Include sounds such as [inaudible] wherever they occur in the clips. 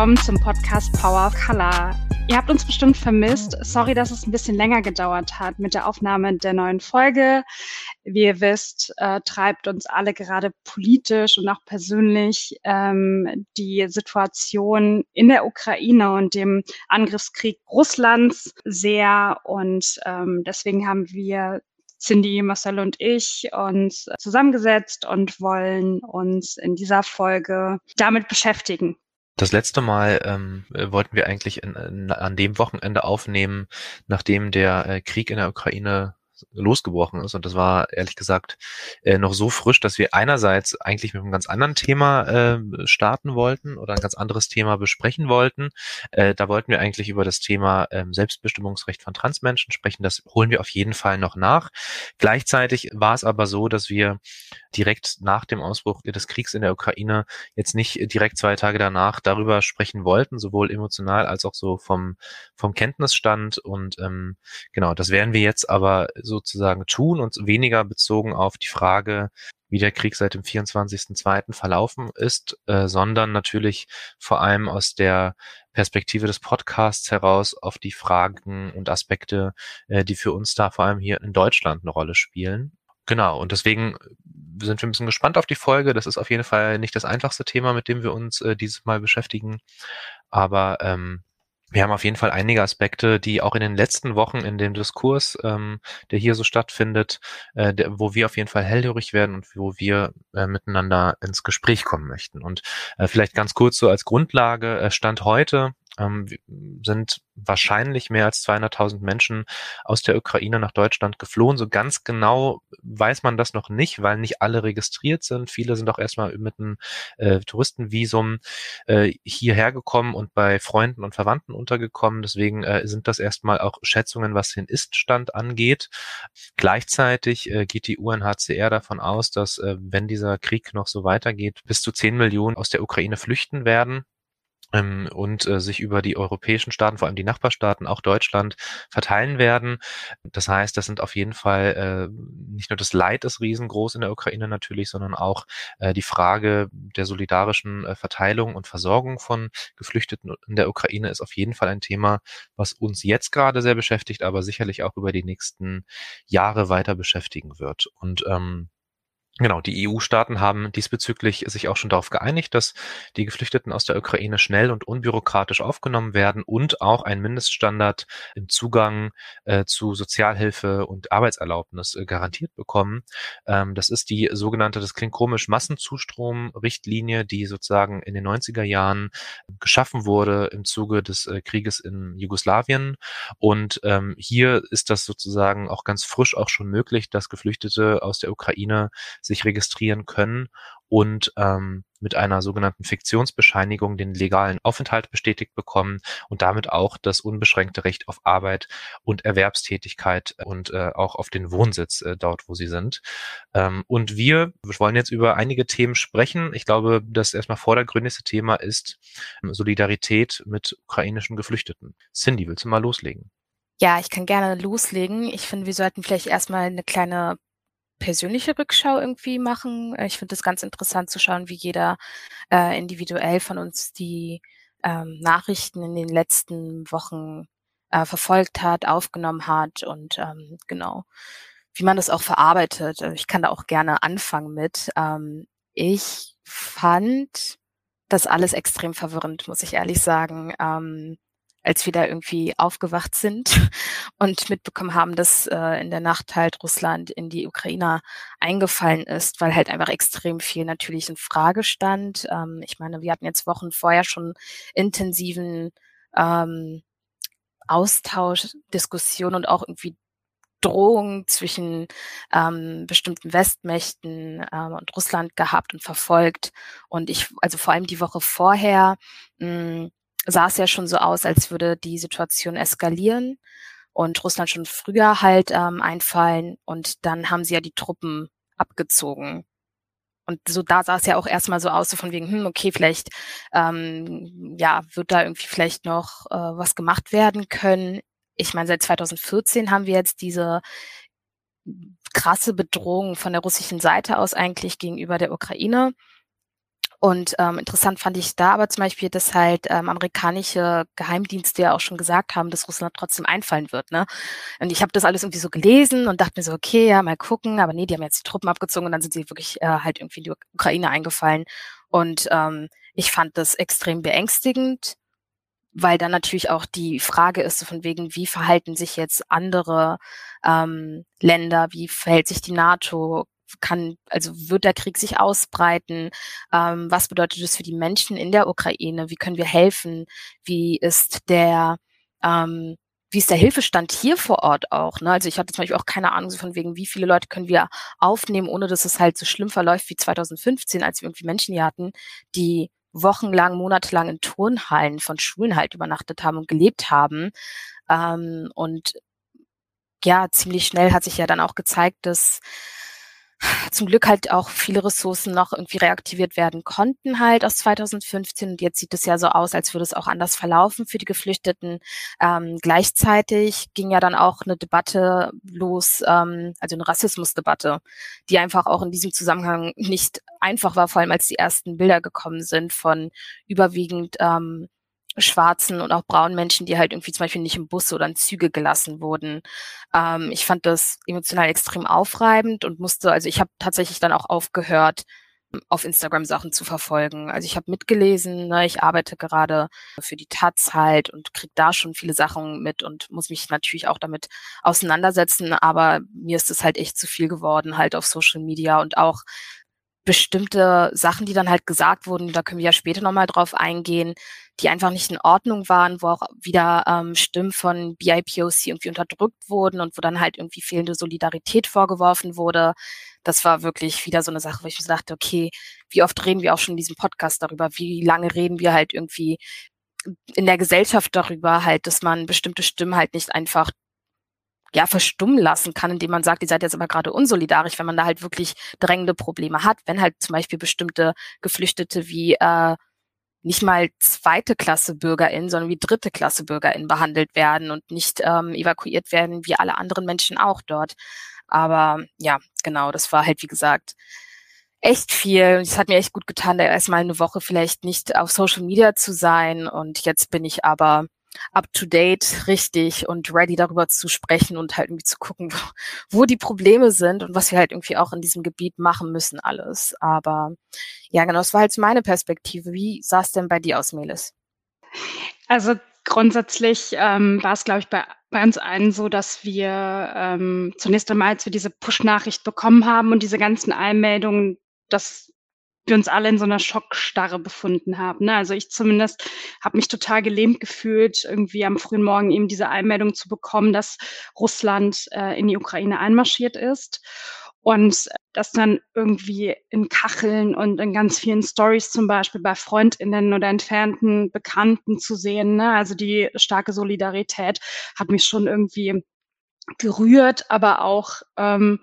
Willkommen zum Podcast Power of Color. Ihr habt uns bestimmt vermisst. Sorry, dass es ein bisschen länger gedauert hat mit der Aufnahme der neuen Folge. Wie ihr wisst, äh, treibt uns alle gerade politisch und auch persönlich ähm, die Situation in der Ukraine und dem Angriffskrieg Russlands sehr. Und ähm, deswegen haben wir Cindy, Marcel und ich uns zusammengesetzt und wollen uns in dieser Folge damit beschäftigen. Das letzte Mal ähm, wollten wir eigentlich in, in, an dem Wochenende aufnehmen, nachdem der äh, Krieg in der Ukraine losgebrochen ist. Und das war ehrlich gesagt äh, noch so frisch, dass wir einerseits eigentlich mit einem ganz anderen Thema äh, starten wollten oder ein ganz anderes Thema besprechen wollten. Äh, da wollten wir eigentlich über das Thema äh, Selbstbestimmungsrecht von Transmenschen sprechen. Das holen wir auf jeden Fall noch nach. Gleichzeitig war es aber so, dass wir direkt nach dem Ausbruch des Kriegs in der Ukraine jetzt nicht direkt zwei Tage danach darüber sprechen wollten, sowohl emotional als auch so vom, vom Kenntnisstand. Und ähm, genau, das werden wir jetzt aber sozusagen tun und weniger bezogen auf die Frage, wie der Krieg seit dem 24.02. verlaufen ist, äh, sondern natürlich vor allem aus der Perspektive des Podcasts heraus auf die Fragen und Aspekte, äh, die für uns da vor allem hier in Deutschland eine Rolle spielen. Genau, und deswegen sind wir ein bisschen gespannt auf die Folge. Das ist auf jeden Fall nicht das einfachste Thema, mit dem wir uns äh, dieses Mal beschäftigen. Aber ähm, wir haben auf jeden Fall einige Aspekte, die auch in den letzten Wochen in dem Diskurs, ähm, der hier so stattfindet, äh, der, wo wir auf jeden Fall hellhörig werden und wo wir äh, miteinander ins Gespräch kommen möchten. Und äh, vielleicht ganz kurz so als Grundlage, äh, Stand heute ähm, sind wahrscheinlich mehr als 200.000 Menschen aus der Ukraine nach Deutschland geflohen. So ganz genau weiß man das noch nicht, weil nicht alle registriert sind. Viele sind auch erstmal mit einem äh, Touristenvisum äh, hierher gekommen und bei Freunden und Verwandten untergekommen. Deswegen äh, sind das erstmal auch Schätzungen, was den Iststand angeht. Gleichzeitig äh, geht die UNHCR davon aus, dass äh, wenn dieser Krieg noch so weitergeht, bis zu 10 Millionen aus der Ukraine flüchten werden und äh, sich über die europäischen Staaten, vor allem die Nachbarstaaten, auch Deutschland, verteilen werden. Das heißt, das sind auf jeden Fall äh, nicht nur das Leid ist riesengroß in der Ukraine natürlich, sondern auch äh, die Frage der solidarischen äh, Verteilung und Versorgung von Geflüchteten in der Ukraine ist auf jeden Fall ein Thema, was uns jetzt gerade sehr beschäftigt, aber sicherlich auch über die nächsten Jahre weiter beschäftigen wird. Und ähm, Genau, die EU-Staaten haben diesbezüglich sich auch schon darauf geeinigt, dass die Geflüchteten aus der Ukraine schnell und unbürokratisch aufgenommen werden und auch ein Mindeststandard im Zugang äh, zu Sozialhilfe und Arbeitserlaubnis äh, garantiert bekommen. Ähm, das ist die sogenannte, das klingt komisch, Massenzustrom-Richtlinie, die sozusagen in den 90er Jahren geschaffen wurde im Zuge des äh, Krieges in Jugoslawien. Und ähm, hier ist das sozusagen auch ganz frisch auch schon möglich, dass Geflüchtete aus der Ukraine sich registrieren können und ähm, mit einer sogenannten Fiktionsbescheinigung den legalen Aufenthalt bestätigt bekommen und damit auch das unbeschränkte Recht auf Arbeit und Erwerbstätigkeit und äh, auch auf den Wohnsitz äh, dort, wo sie sind. Ähm, und wir wollen jetzt über einige Themen sprechen. Ich glaube, das erstmal vordergründigste Thema ist ähm, Solidarität mit ukrainischen Geflüchteten. Cindy, willst du mal loslegen? Ja, ich kann gerne loslegen. Ich finde, wir sollten vielleicht erstmal eine kleine persönliche Rückschau irgendwie machen. Äh, ich finde es ganz interessant zu schauen, wie jeder äh, individuell von uns die ähm, Nachrichten in den letzten Wochen äh, verfolgt hat, aufgenommen hat und ähm, genau, wie man das auch verarbeitet. Äh, ich kann da auch gerne anfangen mit. Ähm, ich fand das alles extrem verwirrend, muss ich ehrlich sagen. Ähm, als wir da irgendwie aufgewacht sind [laughs] und mitbekommen haben, dass äh, in der Nacht halt Russland in die Ukraine eingefallen ist, weil halt einfach extrem viel natürlich in Frage stand. Ähm, ich meine, wir hatten jetzt Wochen vorher schon intensiven ähm, Austausch, Diskussion und auch irgendwie Drohungen zwischen ähm, bestimmten Westmächten ähm, und Russland gehabt und verfolgt. Und ich, also vor allem die Woche vorher, mh, sah es ja schon so aus, als würde die Situation eskalieren und Russland schon früher halt ähm, einfallen und dann haben sie ja die Truppen abgezogen. Und so da sah es ja auch erstmal so aus, so von wegen, hm, okay, vielleicht ähm, ja, wird da irgendwie vielleicht noch äh, was gemacht werden können. Ich meine, seit 2014 haben wir jetzt diese krasse Bedrohung von der russischen Seite aus eigentlich gegenüber der Ukraine. Und ähm, interessant fand ich da aber zum Beispiel, dass halt ähm, amerikanische Geheimdienste ja auch schon gesagt haben, dass Russland trotzdem einfallen wird. Ne? Und ich habe das alles irgendwie so gelesen und dachte mir so, okay, ja, mal gucken. Aber nee, die haben jetzt die Truppen abgezogen und dann sind sie wirklich äh, halt irgendwie in die Ukraine eingefallen. Und ähm, ich fand das extrem beängstigend, weil dann natürlich auch die Frage ist, so von wegen, wie verhalten sich jetzt andere ähm, Länder, wie verhält sich die NATO, kann, also wird der Krieg sich ausbreiten? Ähm, was bedeutet das für die Menschen in der Ukraine? Wie können wir helfen? Wie ist der, ähm, wie ist der Hilfestand hier vor Ort auch? Ne? Also ich hatte zum Beispiel auch keine Ahnung so von wegen, wie viele Leute können wir aufnehmen, ohne dass es halt so schlimm verläuft wie 2015, als wir irgendwie Menschen hier hatten, die wochenlang, monatelang in Turnhallen von Schulen halt übernachtet haben und gelebt haben. Ähm, und ja, ziemlich schnell hat sich ja dann auch gezeigt, dass zum Glück halt auch viele Ressourcen noch irgendwie reaktiviert werden konnten halt aus 2015 und jetzt sieht es ja so aus, als würde es auch anders verlaufen für die Geflüchteten. Ähm, gleichzeitig ging ja dann auch eine Debatte los, ähm, also eine Rassismusdebatte, die einfach auch in diesem Zusammenhang nicht einfach war, vor allem als die ersten Bilder gekommen sind von überwiegend ähm, schwarzen und auch braunen Menschen, die halt irgendwie zum Beispiel nicht im Bus oder in Züge gelassen wurden. Ähm, ich fand das emotional extrem aufreibend und musste, also ich habe tatsächlich dann auch aufgehört, auf Instagram Sachen zu verfolgen. Also ich habe mitgelesen, ne, ich arbeite gerade für die Taz halt und krieg da schon viele Sachen mit und muss mich natürlich auch damit auseinandersetzen, aber mir ist es halt echt zu viel geworden, halt auf Social Media und auch bestimmte Sachen, die dann halt gesagt wurden, da können wir ja später nochmal drauf eingehen, die einfach nicht in Ordnung waren, wo auch wieder ähm, Stimmen von BIPOC irgendwie unterdrückt wurden und wo dann halt irgendwie fehlende Solidarität vorgeworfen wurde. Das war wirklich wieder so eine Sache, wo ich mir dachte, okay, wie oft reden wir auch schon in diesem Podcast darüber, wie lange reden wir halt irgendwie in der Gesellschaft darüber halt, dass man bestimmte Stimmen halt nicht einfach ja, verstummen lassen kann, indem man sagt, ihr seid jetzt aber gerade unsolidarisch, wenn man da halt wirklich drängende Probleme hat, wenn halt zum Beispiel bestimmte Geflüchtete wie äh, nicht mal zweite Klasse BürgerInnen, sondern wie dritte Klasse BürgerInnen behandelt werden und nicht ähm, evakuiert werden wie alle anderen Menschen auch dort. Aber ja, genau, das war halt, wie gesagt, echt viel. Es hat mir echt gut getan, da erstmal eine Woche vielleicht nicht auf Social Media zu sein. Und jetzt bin ich aber up to date, richtig und ready darüber zu sprechen und halt irgendwie zu gucken, wo, wo die Probleme sind und was wir halt irgendwie auch in diesem Gebiet machen müssen alles. Aber ja, genau, das war halt meine Perspektive. Wie sah es denn bei dir aus, Melis? Also grundsätzlich ähm, war es, glaube ich, bei, bei uns allen so, dass wir ähm, zunächst einmal, als wir diese Push-Nachricht bekommen haben und diese ganzen Einmeldungen, dass wir uns alle in so einer Schockstarre befunden haben. Ne? Also ich zumindest habe mich total gelähmt gefühlt, irgendwie am frühen Morgen eben diese Einmeldung zu bekommen, dass Russland äh, in die Ukraine einmarschiert ist. Und das dann irgendwie in Kacheln und in ganz vielen Stories zum Beispiel bei Freundinnen oder entfernten Bekannten zu sehen. Ne? Also die starke Solidarität hat mich schon irgendwie gerührt, aber auch ähm,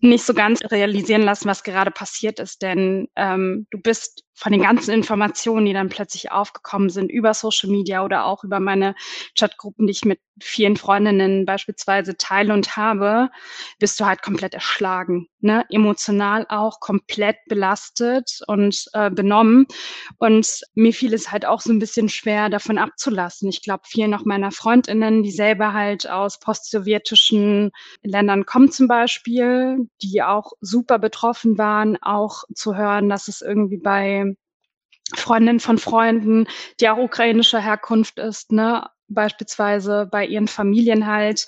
nicht so ganz realisieren lassen, was gerade passiert ist, denn ähm, du bist von den ganzen Informationen, die dann plötzlich aufgekommen sind über Social Media oder auch über meine Chatgruppen, die ich mit vielen Freundinnen beispielsweise teile und habe, bist du halt komplett erschlagen, ne? emotional auch komplett belastet und äh, benommen. Und mir fiel es halt auch so ein bisschen schwer, davon abzulassen. Ich glaube, vielen noch meiner Freundinnen, die selber halt aus postsowjetischen Ländern kommen zum Beispiel, die auch super betroffen waren, auch zu hören, dass es irgendwie bei Freundin von Freunden, die auch ukrainischer Herkunft ist, ne, beispielsweise bei ihren Familien halt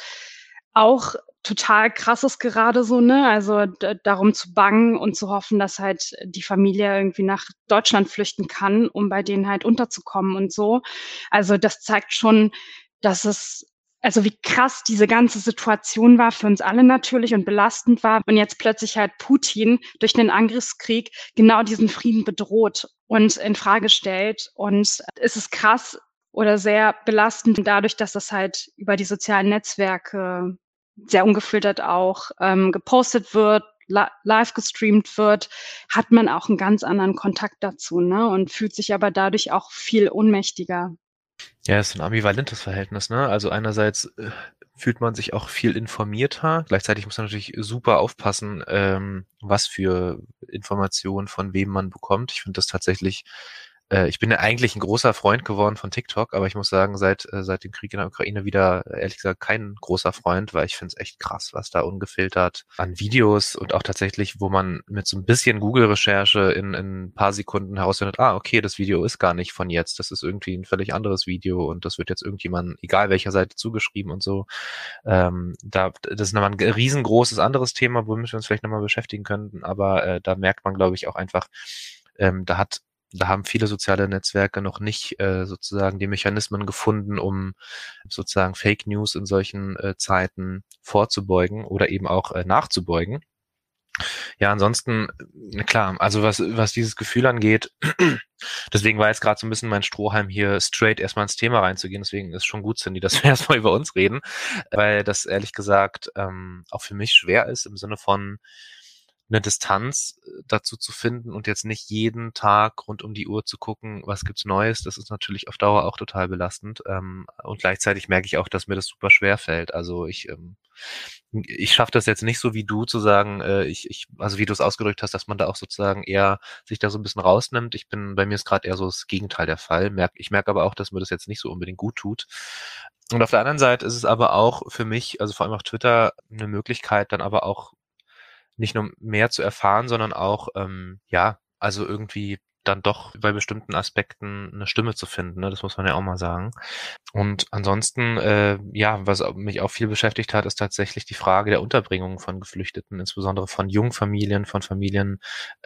auch total krasses gerade so, ne? Also darum zu bangen und zu hoffen, dass halt die Familie irgendwie nach Deutschland flüchten kann, um bei denen halt unterzukommen und so. Also das zeigt schon, dass es also wie krass diese ganze Situation war für uns alle natürlich und belastend war. Und jetzt plötzlich halt Putin durch den Angriffskrieg genau diesen Frieden bedroht und in Frage stellt. Und es ist krass oder sehr belastend dadurch, dass das halt über die sozialen Netzwerke sehr ungefiltert auch ähm, gepostet wird, live gestreamt wird, hat man auch einen ganz anderen Kontakt dazu ne? und fühlt sich aber dadurch auch viel ohnmächtiger. Ja, es ist ein ambivalentes Verhältnis, ne? Also einerseits äh, fühlt man sich auch viel informierter. Gleichzeitig muss man natürlich super aufpassen, ähm, was für Informationen von wem man bekommt. Ich finde das tatsächlich äh, ich bin ja eigentlich ein großer Freund geworden von TikTok, aber ich muss sagen, seit, äh, seit dem Krieg in der Ukraine wieder, äh, ehrlich gesagt, kein großer Freund, weil ich finde es echt krass, was da ungefiltert an Videos und auch tatsächlich, wo man mit so ein bisschen Google-Recherche in, in ein paar Sekunden herausfindet, ah, okay, das Video ist gar nicht von jetzt, das ist irgendwie ein völlig anderes Video und das wird jetzt irgendjemand, egal welcher Seite zugeschrieben und so. Ähm, da, das ist nochmal ein riesengroßes anderes Thema, womit wir uns vielleicht nochmal beschäftigen könnten, aber äh, da merkt man, glaube ich, auch einfach, ähm, da hat da haben viele soziale Netzwerke noch nicht äh, sozusagen die Mechanismen gefunden, um sozusagen Fake News in solchen äh, Zeiten vorzubeugen oder eben auch äh, nachzubeugen. Ja, ansonsten, klar, also was, was dieses Gefühl angeht, [clears throat] deswegen war jetzt gerade so ein bisschen mein Strohhalm hier straight erstmal ins Thema reinzugehen, deswegen ist schon gut, Cindy, dass wir [laughs] erstmal über uns reden, weil das ehrlich gesagt ähm, auch für mich schwer ist im Sinne von, eine Distanz äh, dazu zu finden und jetzt nicht jeden Tag rund um die Uhr zu gucken, was gibt's Neues, das ist natürlich auf Dauer auch total belastend. Ähm, und gleichzeitig merke ich auch, dass mir das super schwer fällt. Also ich, ähm, ich schaffe das jetzt nicht so wie du zu sagen, äh, ich, ich, also wie du es ausgedrückt hast, dass man da auch sozusagen eher sich da so ein bisschen rausnimmt. Ich bin, bei mir ist gerade eher so das Gegenteil der Fall. Merk, ich merke aber auch, dass mir das jetzt nicht so unbedingt gut tut. Und auf der anderen Seite ist es aber auch für mich, also vor allem auf Twitter, eine Möglichkeit, dann aber auch nicht nur mehr zu erfahren, sondern auch, ähm, ja, also irgendwie dann doch bei bestimmten Aspekten eine Stimme zu finden. Ne? Das muss man ja auch mal sagen. Und ansonsten, äh, ja, was mich auch viel beschäftigt hat, ist tatsächlich die Frage der Unterbringung von Geflüchteten, insbesondere von Jungfamilien, von Familien,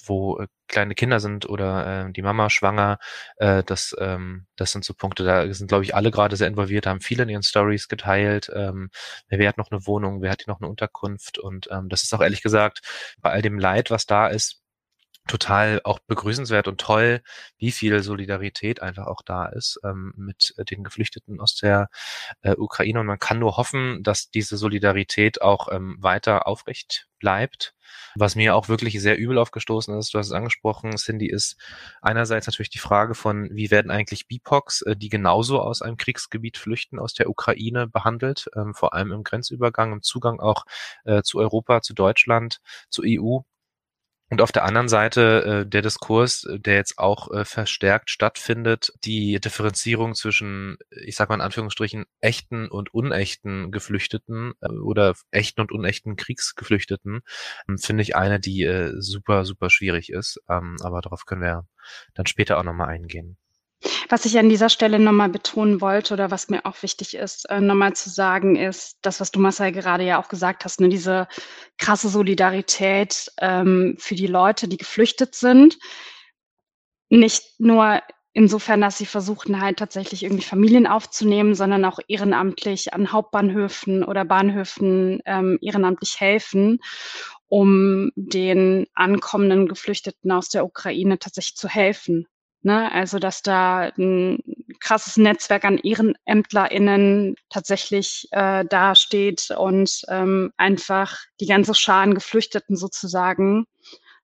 wo äh, kleine Kinder sind oder äh, die Mama schwanger. Äh, das, ähm, das sind so Punkte, da sind, glaube ich, alle gerade sehr involviert, haben viele in ihren Stories geteilt. Ähm, wer hat noch eine Wohnung, wer hat hier noch eine Unterkunft? Und ähm, das ist auch ehrlich gesagt, bei all dem Leid, was da ist, total auch begrüßenswert und toll, wie viel Solidarität einfach auch da ist ähm, mit äh, den Geflüchteten aus der äh, Ukraine. Und man kann nur hoffen, dass diese Solidarität auch ähm, weiter aufrecht bleibt. Was mir auch wirklich sehr übel aufgestoßen ist, du hast es angesprochen, Cindy, ist einerseits natürlich die Frage von, wie werden eigentlich BIPOCs, äh, die genauso aus einem Kriegsgebiet flüchten, aus der Ukraine behandelt, ähm, vor allem im Grenzübergang, im Zugang auch äh, zu Europa, zu Deutschland, zur EU und auf der anderen Seite äh, der Diskurs, äh, der jetzt auch äh, verstärkt stattfindet, die Differenzierung zwischen, ich sag mal in Anführungsstrichen, echten und unechten Geflüchteten äh, oder echten und unechten Kriegsgeflüchteten, äh, finde ich eine, die äh, super, super schwierig ist. Ähm, aber darauf können wir dann später auch nochmal eingehen. Was ich an dieser Stelle nochmal betonen wollte oder was mir auch wichtig ist, äh, nochmal zu sagen, ist das, was du Marcel gerade ja auch gesagt hast, ne, diese krasse Solidarität ähm, für die Leute, die geflüchtet sind. Nicht nur insofern, dass sie versuchten halt tatsächlich irgendwie Familien aufzunehmen, sondern auch ehrenamtlich an Hauptbahnhöfen oder Bahnhöfen ähm, ehrenamtlich helfen, um den ankommenden Geflüchteten aus der Ukraine tatsächlich zu helfen. Ne? Also, dass da ein krasses Netzwerk an EhrenämtlerInnen tatsächlich äh, dasteht und ähm, einfach die ganze Schar an Geflüchteten sozusagen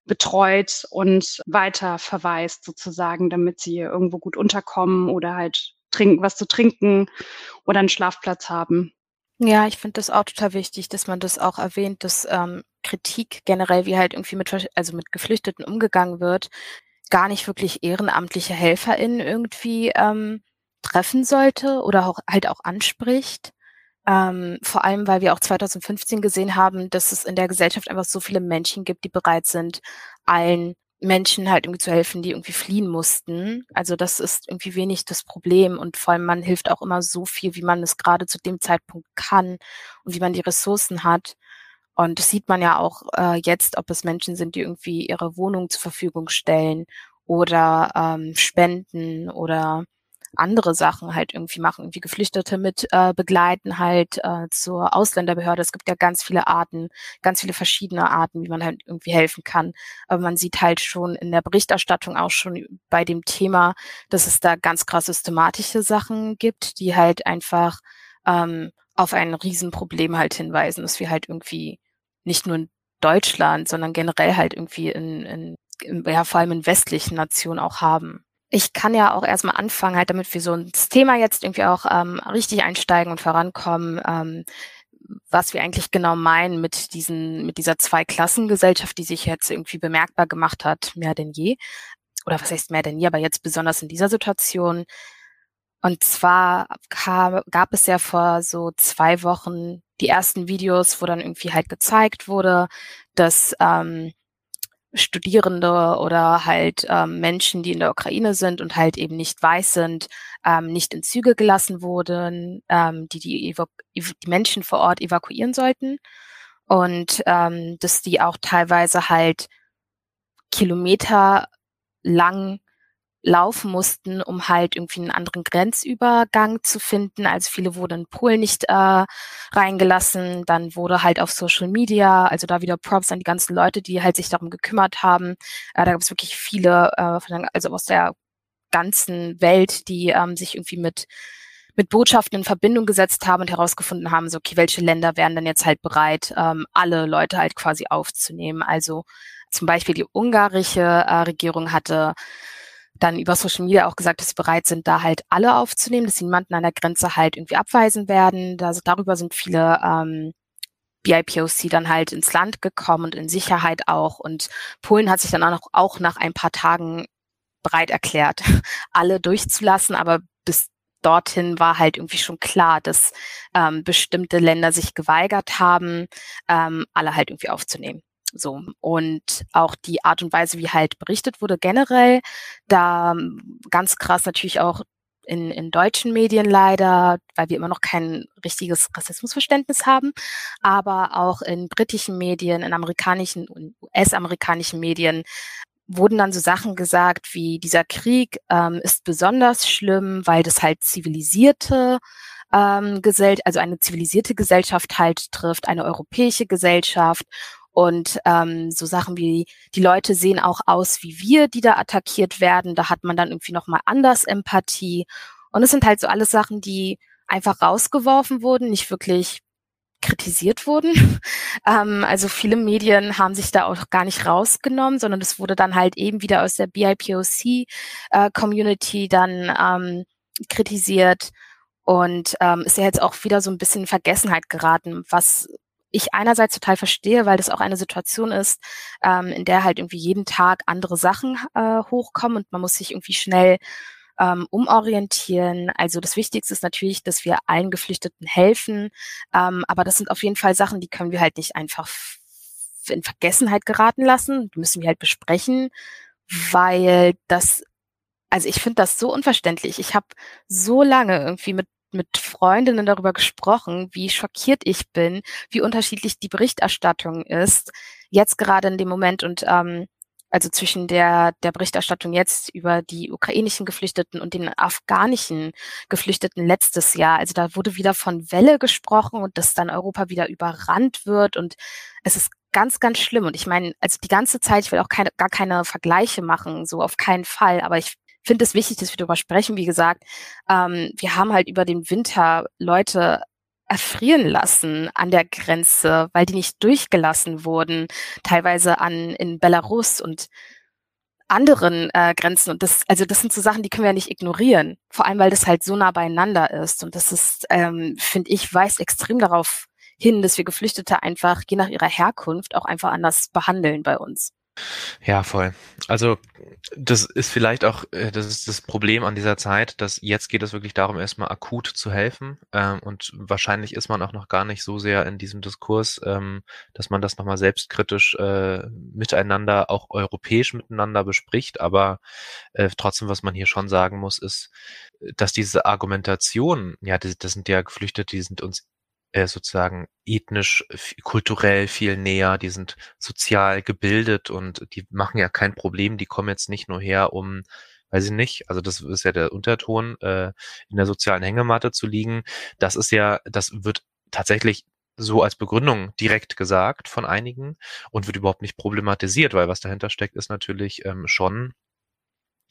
betreut und weiter verweist sozusagen, damit sie irgendwo gut unterkommen oder halt trinken, was zu trinken oder einen Schlafplatz haben. Ja, ich finde das auch total wichtig, dass man das auch erwähnt, dass ähm, Kritik generell, wie halt irgendwie mit, also mit Geflüchteten umgegangen wird, gar nicht wirklich ehrenamtliche HelferInnen irgendwie ähm, treffen sollte oder auch halt auch anspricht. Ähm, vor allem, weil wir auch 2015 gesehen haben, dass es in der Gesellschaft einfach so viele Menschen gibt, die bereit sind, allen Menschen halt irgendwie zu helfen, die irgendwie fliehen mussten. Also das ist irgendwie wenig das Problem und vor allem man hilft auch immer so viel, wie man es gerade zu dem Zeitpunkt kann und wie man die Ressourcen hat. Und das sieht man ja auch äh, jetzt, ob es Menschen sind, die irgendwie ihre Wohnung zur Verfügung stellen oder ähm, spenden oder andere Sachen halt irgendwie machen, irgendwie Geflüchtete mit äh, begleiten halt äh, zur Ausländerbehörde. Es gibt ja ganz viele Arten, ganz viele verschiedene Arten, wie man halt irgendwie helfen kann. Aber man sieht halt schon in der Berichterstattung auch schon bei dem Thema, dass es da ganz krass systematische Sachen gibt, die halt einfach ähm, auf ein Riesenproblem halt hinweisen, dass wir halt irgendwie nicht nur in Deutschland, sondern generell halt irgendwie in, in, in ja, vor allem in westlichen Nationen auch haben. Ich kann ja auch erstmal anfangen, halt damit wir so ins Thema jetzt irgendwie auch ähm, richtig einsteigen und vorankommen, ähm, was wir eigentlich genau meinen mit diesen, mit dieser Zweiklassengesellschaft, die sich jetzt irgendwie bemerkbar gemacht hat, mehr denn je. Oder was heißt mehr denn je, aber jetzt besonders in dieser Situation. Und zwar kam, gab es ja vor so zwei Wochen die ersten Videos, wo dann irgendwie halt gezeigt wurde, dass ähm, Studierende oder halt ähm, Menschen, die in der Ukraine sind und halt eben nicht weiß sind, ähm, nicht in Züge gelassen wurden, ähm, die, die die Menschen vor Ort evakuieren sollten. Und ähm, dass die auch teilweise halt Kilometer lang laufen mussten, um halt irgendwie einen anderen Grenzübergang zu finden. Also viele wurden in Polen nicht äh, reingelassen. Dann wurde halt auf Social Media, also da wieder Props an die ganzen Leute, die halt sich darum gekümmert haben. Äh, da gab es wirklich viele, äh, also aus der ganzen Welt, die ähm, sich irgendwie mit mit Botschaften in Verbindung gesetzt haben und herausgefunden haben, so okay, welche Länder wären denn jetzt halt bereit, ähm, alle Leute halt quasi aufzunehmen. Also zum Beispiel die ungarische äh, Regierung hatte dann über Social Media auch gesagt, dass sie bereit sind, da halt alle aufzunehmen, dass sie niemanden an der Grenze halt irgendwie abweisen werden. Da, darüber sind viele ähm, BIPOC dann halt ins Land gekommen und in Sicherheit auch. Und Polen hat sich dann auch, auch nach ein paar Tagen bereit erklärt, [laughs] alle durchzulassen, aber bis dorthin war halt irgendwie schon klar, dass ähm, bestimmte Länder sich geweigert haben, ähm, alle halt irgendwie aufzunehmen. So. Und auch die Art und Weise, wie halt berichtet wurde generell, da ähm, ganz krass natürlich auch in, in deutschen Medien leider, weil wir immer noch kein richtiges Rassismusverständnis haben, aber auch in britischen Medien, in amerikanischen und US-amerikanischen Medien wurden dann so Sachen gesagt wie dieser Krieg ähm, ist besonders schlimm, weil das halt zivilisierte ähm, Gesell also eine zivilisierte Gesellschaft halt trifft, eine europäische Gesellschaft und ähm, so Sachen wie, die Leute sehen auch aus wie wir, die da attackiert werden. Da hat man dann irgendwie nochmal anders Empathie. Und es sind halt so alles Sachen, die einfach rausgeworfen wurden, nicht wirklich kritisiert wurden. [laughs] ähm, also viele Medien haben sich da auch gar nicht rausgenommen, sondern es wurde dann halt eben wieder aus der BIPOC-Community äh, dann ähm, kritisiert und ähm, ist ja jetzt auch wieder so ein bisschen in Vergessenheit geraten, was ich einerseits total verstehe, weil das auch eine Situation ist, ähm, in der halt irgendwie jeden Tag andere Sachen äh, hochkommen und man muss sich irgendwie schnell ähm, umorientieren. Also das Wichtigste ist natürlich, dass wir allen Geflüchteten helfen, ähm, aber das sind auf jeden Fall Sachen, die können wir halt nicht einfach in Vergessenheit geraten lassen, die müssen wir halt besprechen, weil das also ich finde das so unverständlich. Ich habe so lange irgendwie mit mit Freundinnen darüber gesprochen, wie schockiert ich bin, wie unterschiedlich die Berichterstattung ist. Jetzt gerade in dem Moment und ähm, also zwischen der, der Berichterstattung jetzt über die ukrainischen Geflüchteten und den afghanischen Geflüchteten letztes Jahr. Also da wurde wieder von Welle gesprochen und dass dann Europa wieder überrannt wird und es ist ganz, ganz schlimm. Und ich meine, also die ganze Zeit, ich will auch keine, gar keine Vergleiche machen, so auf keinen Fall, aber ich finde es wichtig, dass wir darüber sprechen. Wie gesagt, ähm, wir haben halt über den Winter Leute erfrieren lassen an der Grenze, weil die nicht durchgelassen wurden, teilweise an in Belarus und anderen äh, Grenzen. Und das, also das sind so Sachen, die können wir ja nicht ignorieren. Vor allem, weil das halt so nah beieinander ist. Und das ist, ähm, finde ich, weist extrem darauf hin, dass wir Geflüchtete einfach je nach ihrer Herkunft auch einfach anders behandeln bei uns. Ja, voll. Also das ist vielleicht auch, äh, das ist das Problem an dieser Zeit, dass jetzt geht es wirklich darum, erstmal akut zu helfen. Ähm, und wahrscheinlich ist man auch noch gar nicht so sehr in diesem Diskurs, ähm, dass man das nochmal selbstkritisch äh, miteinander, auch europäisch miteinander bespricht. Aber äh, trotzdem, was man hier schon sagen muss, ist, dass diese Argumentation, ja, das, das sind ja Geflüchtete, die sind uns äh, sozusagen ethnisch, kulturell viel näher, die sind sozial gebildet und die machen ja kein Problem, die kommen jetzt nicht nur her, um weiß ich nicht, also das ist ja der Unterton, äh, in der sozialen Hängematte zu liegen. Das ist ja, das wird tatsächlich so als Begründung direkt gesagt von einigen und wird überhaupt nicht problematisiert, weil was dahinter steckt, ist natürlich ähm, schon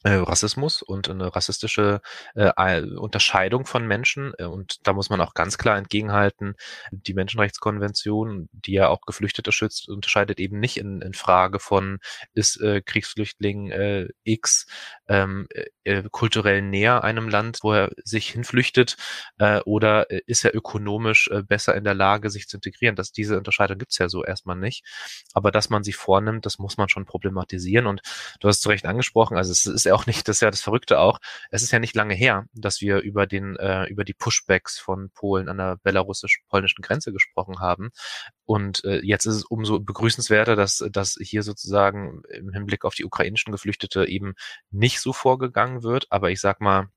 Rassismus und eine rassistische äh, Unterscheidung von Menschen. Äh, und da muss man auch ganz klar entgegenhalten, die Menschenrechtskonvention, die ja auch Geflüchtete schützt, unterscheidet eben nicht in, in Frage von, ist äh, Kriegsflüchtling äh, X ähm, äh, kulturell näher einem Land, wo er sich hinflüchtet, äh, oder äh, ist er ökonomisch äh, besser in der Lage, sich zu integrieren? Das, diese Unterscheidung gibt's ja so erstmal nicht. Aber dass man sie vornimmt, das muss man schon problematisieren. Und du hast zu Recht angesprochen, also es ist ja auch nicht, das ist ja das Verrückte auch, es ist ja nicht lange her, dass wir über den, äh, über die Pushbacks von Polen an der belarussisch-polnischen Grenze gesprochen haben. Und äh, jetzt ist es umso begrüßenswerter, dass, dass hier sozusagen im Hinblick auf die ukrainischen Geflüchtete eben nicht so vorgegangen wird. Aber ich sag mal,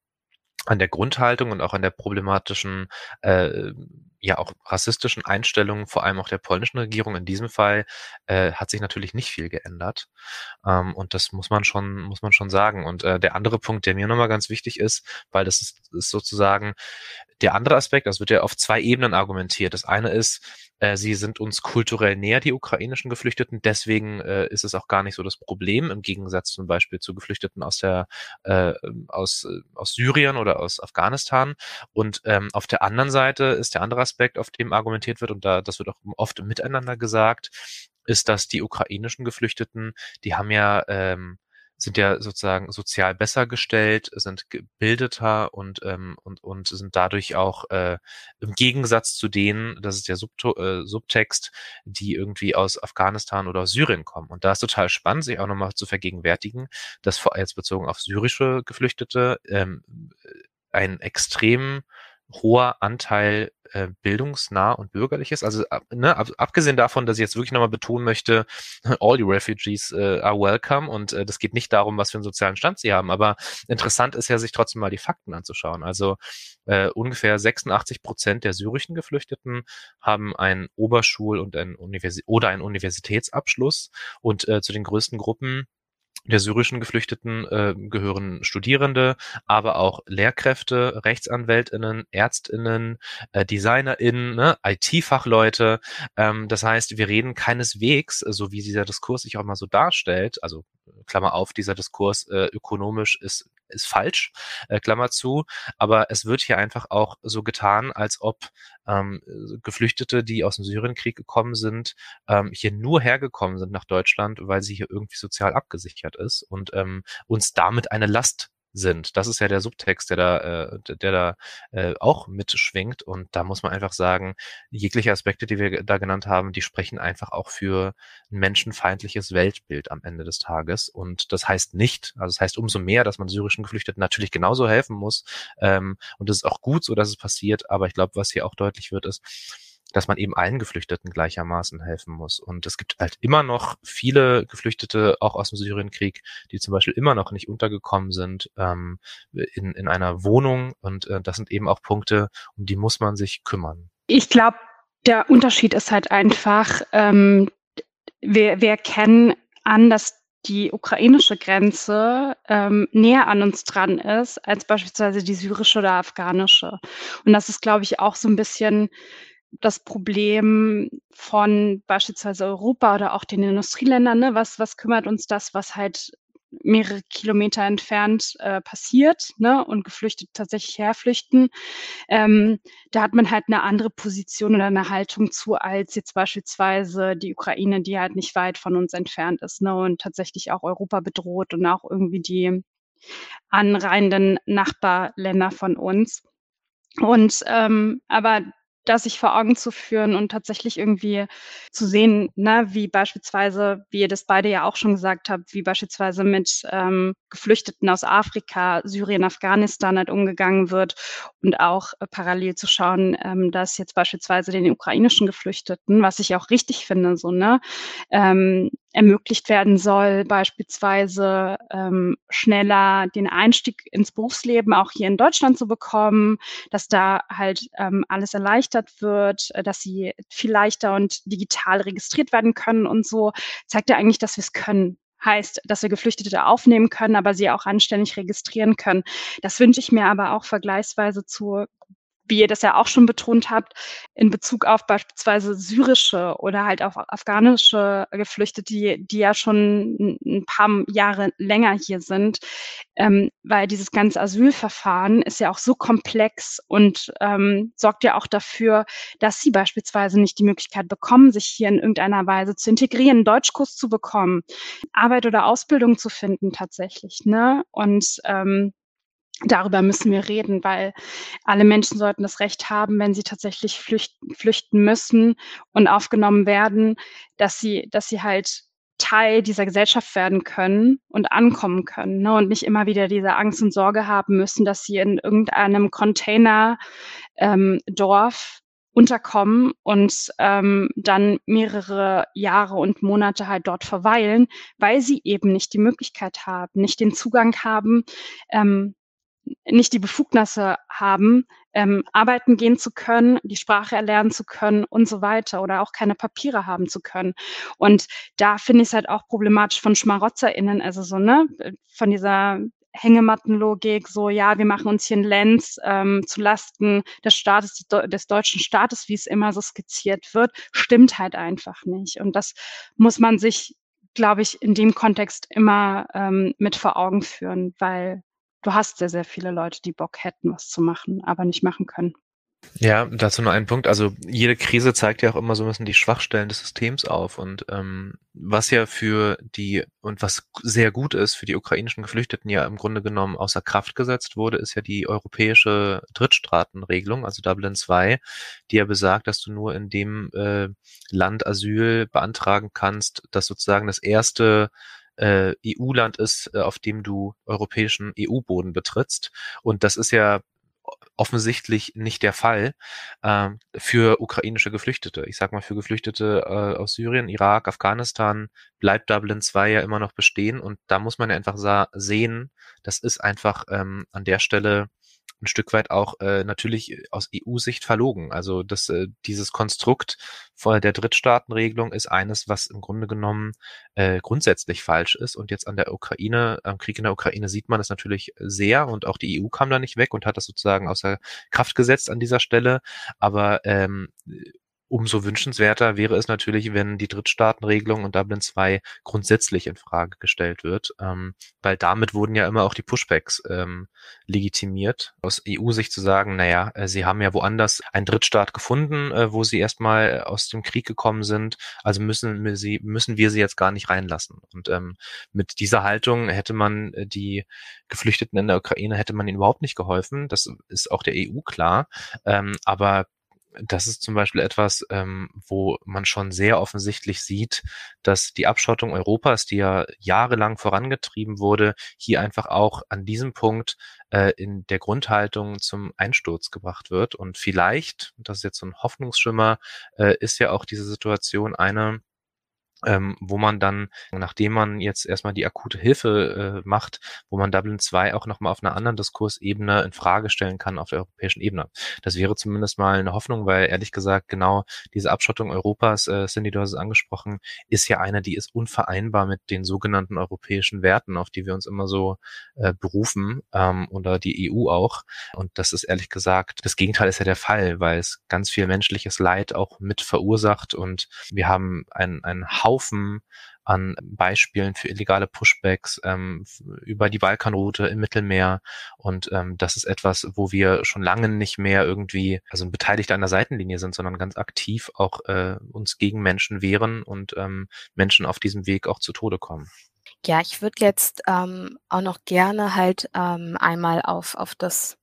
an der Grundhaltung und auch an der problematischen, äh, ja auch rassistischen Einstellungen, vor allem auch der polnischen Regierung in diesem Fall, äh, hat sich natürlich nicht viel geändert. Ähm, und das muss man schon, muss man schon sagen. Und äh, der andere Punkt, der mir nochmal ganz wichtig ist, weil das ist, ist sozusagen der andere Aspekt, das wird ja auf zwei Ebenen argumentiert. Das eine ist, äh, sie sind uns kulturell näher, die ukrainischen Geflüchteten. Deswegen äh, ist es auch gar nicht so das Problem, im Gegensatz zum Beispiel zu Geflüchteten aus der äh, aus, aus Syrien oder aus Afghanistan. Und ähm, auf der anderen Seite ist der andere Aspekt, auf dem argumentiert wird, und da das wird auch oft miteinander gesagt, ist, dass die ukrainischen Geflüchteten, die haben ja ähm, sind ja sozusagen sozial besser gestellt, sind gebildeter und, ähm, und, und sind dadurch auch äh, im Gegensatz zu denen, das ist der Subto äh, Subtext, die irgendwie aus Afghanistan oder aus Syrien kommen. Und da ist total spannend, sich auch nochmal zu vergegenwärtigen, dass vor jetzt bezogen auf syrische Geflüchtete ähm, ein extrem hoher Anteil äh, bildungsnah und bürgerlich ist. Also ne, ab, abgesehen davon, dass ich jetzt wirklich nochmal betonen möchte, [laughs] all you refugees äh, are welcome und äh, das geht nicht darum, was für einen sozialen Stand sie haben, aber interessant ist ja, sich trotzdem mal die Fakten anzuschauen. Also äh, ungefähr 86 Prozent der syrischen Geflüchteten haben einen Oberschul- und ein Universi oder einen Universitätsabschluss und äh, zu den größten Gruppen der syrischen Geflüchteten äh, gehören Studierende, aber auch Lehrkräfte, Rechtsanwältinnen, Ärztinnen, äh, Designerinnen, ne, IT-Fachleute. Ähm, das heißt, wir reden keineswegs, so wie dieser Diskurs sich auch mal so darstellt, also Klammer auf, dieser Diskurs äh, ökonomisch ist ist falsch, äh, Klammer zu. Aber es wird hier einfach auch so getan, als ob ähm, Geflüchtete, die aus dem Syrienkrieg gekommen sind, ähm, hier nur hergekommen sind nach Deutschland, weil sie hier irgendwie sozial abgesichert ist und ähm, uns damit eine Last sind. Das ist ja der Subtext, der da, äh, der da äh, auch mitschwingt. Und da muss man einfach sagen, jegliche Aspekte, die wir da genannt haben, die sprechen einfach auch für ein menschenfeindliches Weltbild am Ende des Tages. Und das heißt nicht, also das heißt umso mehr, dass man syrischen Geflüchteten natürlich genauso helfen muss. Ähm, und es ist auch gut so, dass es passiert. Aber ich glaube, was hier auch deutlich wird, ist, dass man eben allen Geflüchteten gleichermaßen helfen muss. Und es gibt halt immer noch viele Geflüchtete, auch aus dem Syrienkrieg, die zum Beispiel immer noch nicht untergekommen sind ähm, in, in einer Wohnung. Und äh, das sind eben auch Punkte, um die muss man sich kümmern. Ich glaube, der Unterschied ist halt einfach, ähm, wir, wir erkennen an, dass die ukrainische Grenze ähm, näher an uns dran ist als beispielsweise die syrische oder afghanische. Und das ist, glaube ich, auch so ein bisschen das Problem von beispielsweise Europa oder auch den Industrieländern, ne? was, was kümmert uns das, was halt mehrere Kilometer entfernt äh, passiert ne, und geflüchtet tatsächlich herflüchten. Ähm, da hat man halt eine andere Position oder eine Haltung zu als jetzt beispielsweise die Ukraine, die halt nicht weit von uns entfernt ist ne, und tatsächlich auch Europa bedroht und auch irgendwie die anreihenden Nachbarländer von uns. Und ähm, aber das sich vor Augen zu führen und tatsächlich irgendwie zu sehen, ne, wie beispielsweise, wie ihr das beide ja auch schon gesagt habt, wie beispielsweise mit ähm, Geflüchteten aus Afrika, Syrien, Afghanistan halt umgegangen wird und auch äh, parallel zu schauen, ähm, dass jetzt beispielsweise den ukrainischen Geflüchteten, was ich auch richtig finde, so, ne, ähm, ermöglicht werden soll, beispielsweise ähm, schneller den Einstieg ins Berufsleben auch hier in Deutschland zu bekommen, dass da halt ähm, alles erleichtert wird, äh, dass sie viel leichter und digital registriert werden können und so, zeigt ja eigentlich, dass wir es können. Heißt, dass wir Geflüchtete aufnehmen können, aber sie auch anständig registrieren können. Das wünsche ich mir aber auch vergleichsweise zu wie ihr das ja auch schon betont habt, in Bezug auf beispielsweise syrische oder halt auch afghanische Geflüchtete, die, die ja schon ein paar Jahre länger hier sind, ähm, weil dieses ganze Asylverfahren ist ja auch so komplex und ähm, sorgt ja auch dafür, dass sie beispielsweise nicht die Möglichkeit bekommen, sich hier in irgendeiner Weise zu integrieren, einen Deutschkurs zu bekommen, Arbeit oder Ausbildung zu finden tatsächlich. Ne? Und ähm, darüber müssen wir reden, weil alle Menschen sollten das Recht haben, wenn sie tatsächlich flüchten, flüchten müssen und aufgenommen werden, dass sie, dass sie halt Teil dieser Gesellschaft werden können und ankommen können ne? und nicht immer wieder diese Angst und Sorge haben müssen, dass sie in irgendeinem Container ähm, unterkommen und ähm, dann mehrere Jahre und Monate halt dort verweilen, weil sie eben nicht die Möglichkeit haben, nicht den Zugang haben, ähm, nicht die Befugnisse haben, ähm, arbeiten gehen zu können, die Sprache erlernen zu können und so weiter oder auch keine Papiere haben zu können. Und da finde ich es halt auch problematisch von SchmarotzerInnen, also so, ne, von dieser Hängemattenlogik, so ja, wir machen uns hier ein Lenz ähm, zu Lasten des Staates, des deutschen Staates, wie es immer so skizziert wird, stimmt halt einfach nicht. Und das muss man sich, glaube ich, in dem Kontext immer ähm, mit vor Augen führen, weil du hast sehr, sehr viele Leute, die Bock hätten, was zu machen, aber nicht machen können. Ja, dazu nur ein Punkt. Also jede Krise zeigt ja auch immer so ein bisschen die Schwachstellen des Systems auf. Und ähm, was ja für die und was sehr gut ist für die ukrainischen Geflüchteten ja im Grunde genommen außer Kraft gesetzt wurde, ist ja die europäische Drittstaatenregelung, also Dublin II, die ja besagt, dass du nur in dem äh, Land Asyl beantragen kannst, das sozusagen das erste äh, EU-Land ist, äh, auf dem du europäischen EU-Boden betrittst. Und das ist ja offensichtlich nicht der Fall äh, für ukrainische Geflüchtete. Ich sag mal, für Geflüchtete äh, aus Syrien, Irak, Afghanistan bleibt Dublin 2 ja immer noch bestehen und da muss man ja einfach sehen, das ist einfach ähm, an der Stelle ein Stück weit auch äh, natürlich aus EU-Sicht verlogen. Also das, äh, dieses Konstrukt von der Drittstaatenregelung ist eines, was im Grunde genommen äh, grundsätzlich falsch ist. Und jetzt an der Ukraine, am Krieg in der Ukraine sieht man es natürlich sehr und auch die EU kam da nicht weg und hat das sozusagen außer Kraft gesetzt an dieser Stelle. Aber ähm, Umso wünschenswerter wäre es natürlich, wenn die Drittstaatenregelung und Dublin 2 grundsätzlich in Frage gestellt wird, ähm, weil damit wurden ja immer auch die Pushbacks ähm, legitimiert. Aus EU-Sicht zu sagen, naja, äh, sie haben ja woanders einen Drittstaat gefunden, äh, wo sie erstmal aus dem Krieg gekommen sind, also müssen wir sie, müssen wir sie jetzt gar nicht reinlassen. Und ähm, mit dieser Haltung hätte man äh, die Geflüchteten in der Ukraine, hätte man ihnen überhaupt nicht geholfen. Das ist auch der EU klar. Ähm, aber das ist zum Beispiel etwas, ähm, wo man schon sehr offensichtlich sieht, dass die Abschottung Europas, die ja jahrelang vorangetrieben wurde, hier einfach auch an diesem Punkt äh, in der Grundhaltung zum Einsturz gebracht wird. Und vielleicht, das ist jetzt so ein Hoffnungsschimmer, äh, ist ja auch diese Situation eine, ähm, wo man dann, nachdem man jetzt erstmal die akute Hilfe äh, macht, wo man Dublin 2 auch nochmal auf einer anderen Diskursebene in Frage stellen kann auf der europäischen Ebene. Das wäre zumindest mal eine Hoffnung, weil ehrlich gesagt genau diese Abschottung Europas, äh, Cindy, du hast es angesprochen, ist ja eine, die ist unvereinbar mit den sogenannten europäischen Werten, auf die wir uns immer so äh, berufen ähm, oder die EU auch. Und das ist ehrlich gesagt, das Gegenteil ist ja der Fall, weil es ganz viel menschliches Leid auch mit verursacht und wir haben ein, ein Haufen an Beispielen für illegale Pushbacks ähm, über die Balkanroute im Mittelmeer. Und ähm, das ist etwas, wo wir schon lange nicht mehr irgendwie, also beteiligt an der Seitenlinie sind, sondern ganz aktiv auch äh, uns gegen Menschen wehren und ähm, Menschen auf diesem Weg auch zu Tode kommen. Ja, ich würde jetzt ähm, auch noch gerne halt ähm, einmal auf, auf das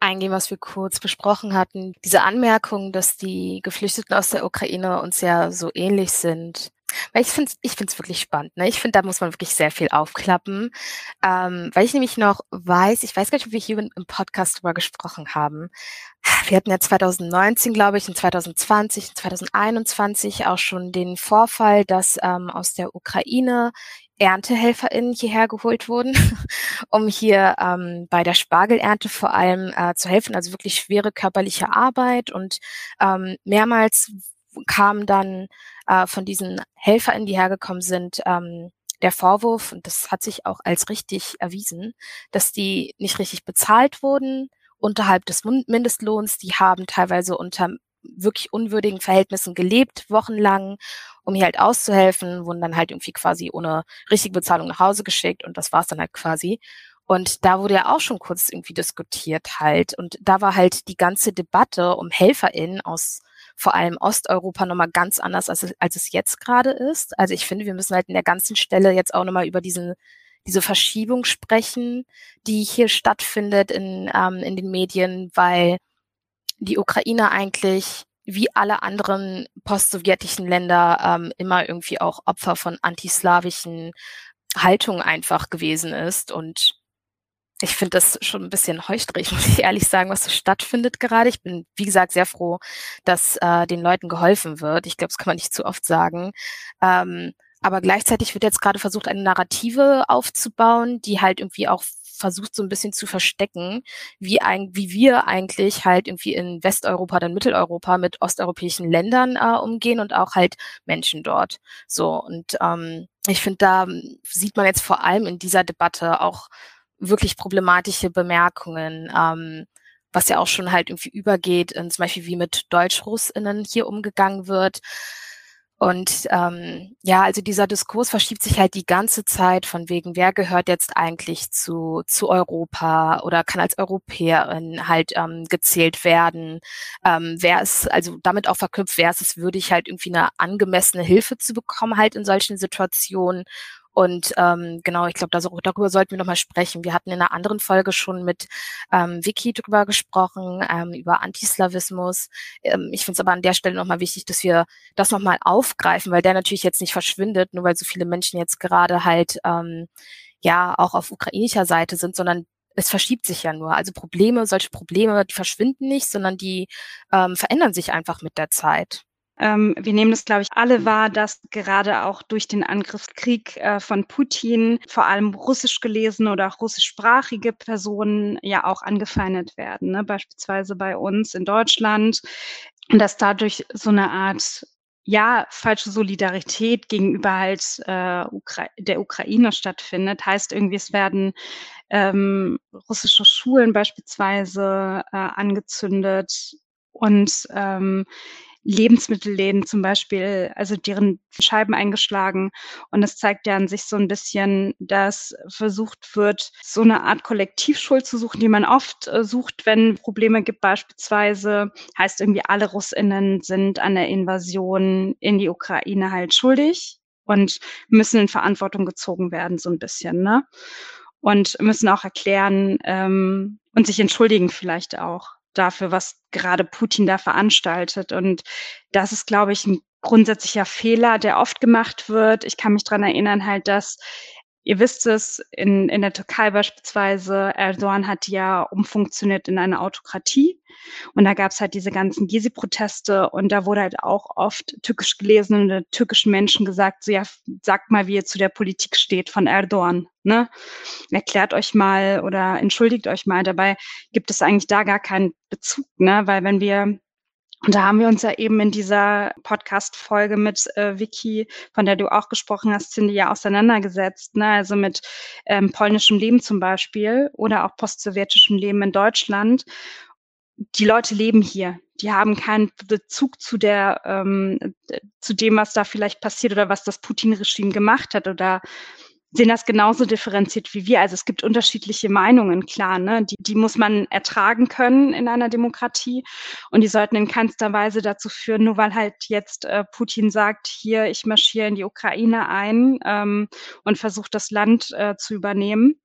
eingehen, was wir kurz besprochen hatten. Diese Anmerkung, dass die Geflüchteten aus der Ukraine uns ja so ähnlich sind. Weil ich finde ich finde es wirklich spannend. Ne? Ich finde, da muss man wirklich sehr viel aufklappen. Ähm, weil ich nämlich noch weiß, ich weiß gar nicht, ob wir hier im Podcast drüber gesprochen haben. Wir hatten ja 2019, glaube ich, und 2020 und 2021 auch schon den Vorfall, dass ähm, aus der Ukraine ErntehelferInnen hierher geholt wurden, [laughs] um hier ähm, bei der Spargelernte vor allem äh, zu helfen, also wirklich schwere körperliche Arbeit und ähm, mehrmals kam dann äh, von diesen HelferInnen, die hergekommen sind, ähm, der Vorwurf, und das hat sich auch als richtig erwiesen, dass die nicht richtig bezahlt wurden unterhalb des Mindestlohns. Die haben teilweise unter wirklich unwürdigen Verhältnissen gelebt, wochenlang, um hier halt auszuhelfen, wurden dann halt irgendwie quasi ohne richtige Bezahlung nach Hause geschickt und das war's dann halt quasi. Und da wurde ja auch schon kurz irgendwie diskutiert halt. Und da war halt die ganze Debatte um HelferInnen aus vor allem Osteuropa nochmal ganz anders, als, als es jetzt gerade ist. Also ich finde, wir müssen halt in der ganzen Stelle jetzt auch nochmal über diesen diese Verschiebung sprechen, die hier stattfindet in, ähm, in den Medien, weil die Ukraine eigentlich wie alle anderen postsowjetischen Länder ähm, immer irgendwie auch Opfer von antislawischen Haltungen einfach gewesen ist. Und ich finde das schon ein bisschen heuchrig, [laughs] muss ich ehrlich sagen, was so stattfindet gerade. Ich bin, wie gesagt, sehr froh, dass äh, den Leuten geholfen wird. Ich glaube, das kann man nicht zu oft sagen. Ähm, aber gleichzeitig wird jetzt gerade versucht, eine Narrative aufzubauen, die halt irgendwie auch versucht so ein bisschen zu verstecken, wie, ein, wie wir eigentlich halt irgendwie in Westeuropa, dann Mitteleuropa mit osteuropäischen Ländern äh, umgehen und auch halt Menschen dort. So und ähm, ich finde, da sieht man jetzt vor allem in dieser Debatte auch wirklich problematische Bemerkungen. Ähm, was ja auch schon halt irgendwie übergeht, in, zum Beispiel wie mit Deutsch-RussInnen hier umgegangen wird. Und ähm, ja, also dieser Diskurs verschiebt sich halt die ganze Zeit von wegen, wer gehört jetzt eigentlich zu, zu Europa oder kann als Europäerin halt ähm, gezählt werden. Ähm, wer ist, also damit auch verknüpft, wer ist es würdig, halt irgendwie eine angemessene Hilfe zu bekommen, halt in solchen Situationen. Und ähm, genau, ich glaube, darüber sollten wir nochmal sprechen. Wir hatten in einer anderen Folge schon mit ähm, Vicky drüber gesprochen, ähm, über Antislawismus. Ähm, ich finde es aber an der Stelle nochmal wichtig, dass wir das nochmal aufgreifen, weil der natürlich jetzt nicht verschwindet, nur weil so viele Menschen jetzt gerade halt ähm, ja auch auf ukrainischer Seite sind, sondern es verschiebt sich ja nur. Also Probleme, solche Probleme, die verschwinden nicht, sondern die ähm, verändern sich einfach mit der Zeit. Ähm, wir nehmen das, glaube ich, alle wahr, dass gerade auch durch den Angriffskrieg äh, von Putin vor allem russisch gelesene oder auch russischsprachige Personen ja auch angefeindet werden. Ne? Beispielsweise bei uns in Deutschland. Und dass dadurch so eine Art ja, falsche Solidarität gegenüber halt äh, Ukra der Ukraine stattfindet. Heißt irgendwie, es werden ähm, russische Schulen beispielsweise äh, angezündet und ähm, Lebensmittelläden zum Beispiel, also deren Scheiben eingeschlagen. Und das zeigt ja an sich so ein bisschen, dass versucht wird, so eine Art Kollektivschuld zu suchen, die man oft äh, sucht, wenn Probleme gibt. Beispielsweise heißt irgendwie, alle Russinnen sind an der Invasion in die Ukraine halt schuldig und müssen in Verantwortung gezogen werden, so ein bisschen, ne? Und müssen auch erklären ähm, und sich entschuldigen vielleicht auch dafür, was gerade Putin da veranstaltet. Und das ist, glaube ich, ein grundsätzlicher Fehler, der oft gemacht wird. Ich kann mich dran erinnern, halt, dass Ihr wisst es, in, in der Türkei beispielsweise, Erdogan hat ja umfunktioniert in eine Autokratie. Und da gab es halt diese ganzen Gezi-Proteste und da wurde halt auch oft türkisch gelesene türkischen Menschen gesagt, so ja, sagt mal, wie ihr zu der Politik steht von Erdogan. Ne? Erklärt euch mal oder entschuldigt euch mal. Dabei gibt es eigentlich da gar keinen Bezug, ne? Weil wenn wir und da haben wir uns ja eben in dieser Podcast-Folge mit äh, Vicky, von der du auch gesprochen hast, Cindy, ja auseinandergesetzt. Ne? Also mit ähm, polnischem Leben zum Beispiel oder auch postsowjetischem Leben in Deutschland. Die Leute leben hier. Die haben keinen Bezug zu der, ähm, zu dem, was da vielleicht passiert oder was das Putin-Regime gemacht hat oder sehen das genauso differenziert wie wir. Also es gibt unterschiedliche Meinungen, klar, ne? die, die muss man ertragen können in einer Demokratie und die sollten in keinster Weise dazu führen, nur weil halt jetzt äh, Putin sagt, hier, ich marschiere in die Ukraine ein ähm, und versuche das Land äh, zu übernehmen,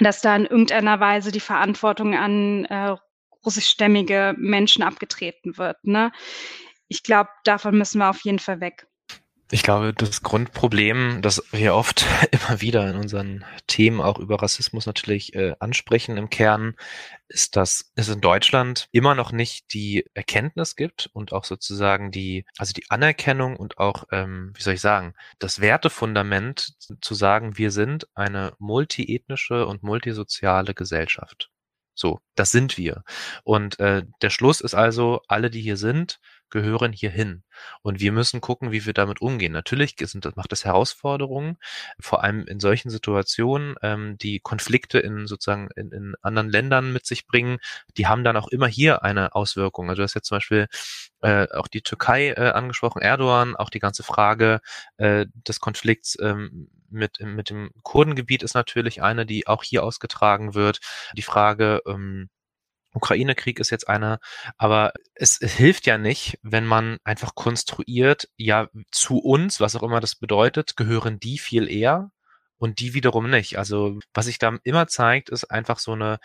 dass da in irgendeiner Weise die Verantwortung an äh, russischstämmige Menschen abgetreten wird. Ne? Ich glaube, davon müssen wir auf jeden Fall weg. Ich glaube, das Grundproblem, das wir oft [laughs] immer wieder in unseren Themen auch über Rassismus natürlich äh, ansprechen im Kern, ist, dass es in Deutschland immer noch nicht die Erkenntnis gibt und auch sozusagen die, also die Anerkennung und auch, ähm, wie soll ich sagen, das Wertefundament zu sagen, wir sind eine multiethnische und multisoziale Gesellschaft. So, das sind wir. Und äh, der Schluss ist also, alle, die hier sind, gehören hierhin. Und wir müssen gucken, wie wir damit umgehen. Natürlich sind, macht das Herausforderungen, vor allem in solchen Situationen, ähm, die Konflikte in sozusagen in, in anderen Ländern mit sich bringen, die haben dann auch immer hier eine Auswirkung. Also du hast jetzt zum Beispiel äh, auch die Türkei äh, angesprochen, Erdogan, auch die ganze Frage äh, des Konflikts ähm, mit, mit dem Kurdengebiet ist natürlich eine, die auch hier ausgetragen wird. Die Frage, ähm, Ukraine-Krieg ist jetzt einer, aber es, es, hilft ja nicht, wenn man einfach konstruiert, ja, zu uns, was auch immer das bedeutet, gehören die viel eher und die wiederum nicht. Also was sich da immer zeigt, ist einfach so eine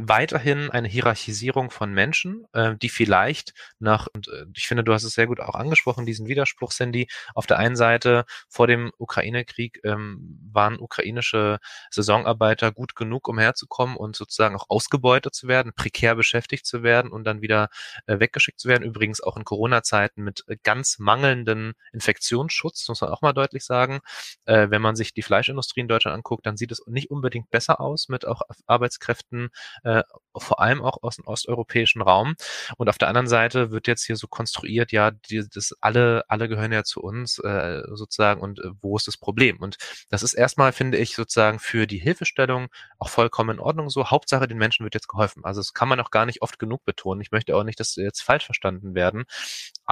weiterhin eine Hierarchisierung von Menschen, äh, die vielleicht nach, und äh, ich finde, du hast es sehr gut auch angesprochen, diesen Widerspruch, Cindy. Auf der einen Seite vor dem Ukraine-Krieg ähm, waren ukrainische Saisonarbeiter gut genug, um herzukommen und sozusagen auch ausgebeutet zu werden, prekär beschäftigt zu werden und dann wieder äh, weggeschickt zu werden. Übrigens auch in Corona-Zeiten mit äh, ganz mangelnden Infektionsschutz, muss man auch mal deutlich sagen. Äh, wenn man sich die Fleischindustrie in Deutschland anguckt, dann sieht es nicht unbedingt besser aus mit auch Arbeitskräften äh, vor allem auch aus dem osteuropäischen Raum. Und auf der anderen Seite wird jetzt hier so konstruiert, ja, die, das alle, alle gehören ja zu uns äh, sozusagen und äh, wo ist das Problem? Und das ist erstmal, finde ich, sozusagen für die Hilfestellung auch vollkommen in Ordnung so. Hauptsache, den Menschen wird jetzt geholfen. Also das kann man auch gar nicht oft genug betonen. Ich möchte auch nicht, dass jetzt falsch verstanden werden.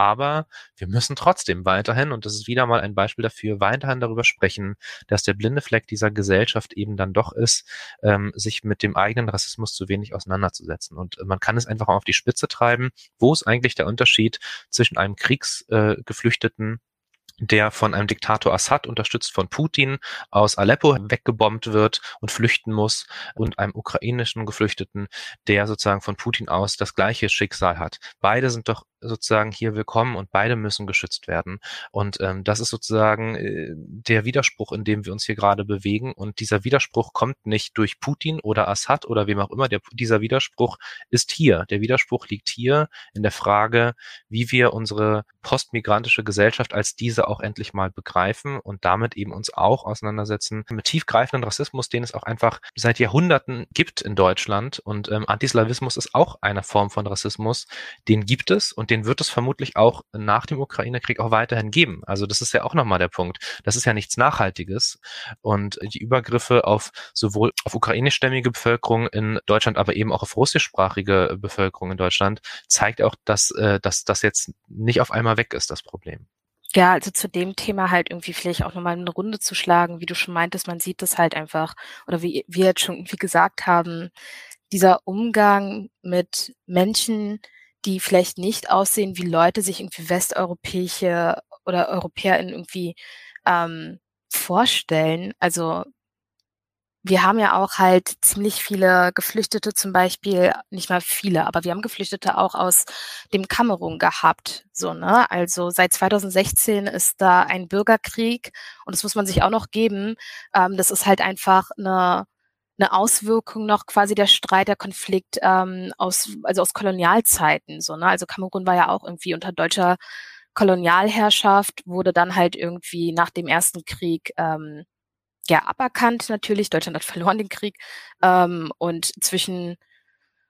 Aber wir müssen trotzdem weiterhin, und das ist wieder mal ein Beispiel dafür, weiterhin darüber sprechen, dass der blinde Fleck dieser Gesellschaft eben dann doch ist, ähm, sich mit dem eigenen Rassismus zu wenig auseinanderzusetzen. Und äh, man kann es einfach auf die Spitze treiben. Wo ist eigentlich der Unterschied zwischen einem Kriegsgeflüchteten äh, der von einem Diktator Assad unterstützt von Putin aus Aleppo weggebombt wird und flüchten muss und einem ukrainischen Geflüchteten, der sozusagen von Putin aus das gleiche Schicksal hat. Beide sind doch sozusagen hier willkommen und beide müssen geschützt werden. Und ähm, das ist sozusagen äh, der Widerspruch, in dem wir uns hier gerade bewegen. Und dieser Widerspruch kommt nicht durch Putin oder Assad oder wem auch immer. Der, dieser Widerspruch ist hier. Der Widerspruch liegt hier in der Frage, wie wir unsere postmigrantische Gesellschaft als diese auch endlich mal begreifen und damit eben uns auch auseinandersetzen mit tiefgreifenden Rassismus, den es auch einfach seit Jahrhunderten gibt in Deutschland. Und ähm, Antislawismus ist auch eine Form von Rassismus. Den gibt es und den wird es vermutlich auch nach dem Ukraine-Krieg auch weiterhin geben. Also das ist ja auch nochmal der Punkt. Das ist ja nichts Nachhaltiges. Und die Übergriffe auf sowohl auf ukrainischstämmige Bevölkerung in Deutschland, aber eben auch auf russischsprachige Bevölkerung in Deutschland, zeigt auch, dass, äh, dass das jetzt nicht auf einmal weg ist, das Problem. Ja, also zu dem Thema halt irgendwie vielleicht auch nochmal eine Runde zu schlagen, wie du schon meintest, man sieht das halt einfach, oder wie wir jetzt schon irgendwie gesagt haben, dieser Umgang mit Menschen, die vielleicht nicht aussehen, wie Leute sich irgendwie westeuropäische oder EuropäerInnen irgendwie ähm, vorstellen. Also wir haben ja auch halt ziemlich viele Geflüchtete zum Beispiel, nicht mal viele, aber wir haben Geflüchtete auch aus dem Kamerun gehabt. So, ne? Also seit 2016 ist da ein Bürgerkrieg und das muss man sich auch noch geben. Ähm, das ist halt einfach eine eine Auswirkung noch quasi der Streit, der Konflikt ähm, aus, also aus Kolonialzeiten. So, ne? Also Kamerun war ja auch irgendwie unter deutscher Kolonialherrschaft, wurde dann halt irgendwie nach dem Ersten Krieg ähm, ja aberkannt natürlich. Deutschland hat verloren den Krieg. Ähm, und zwischen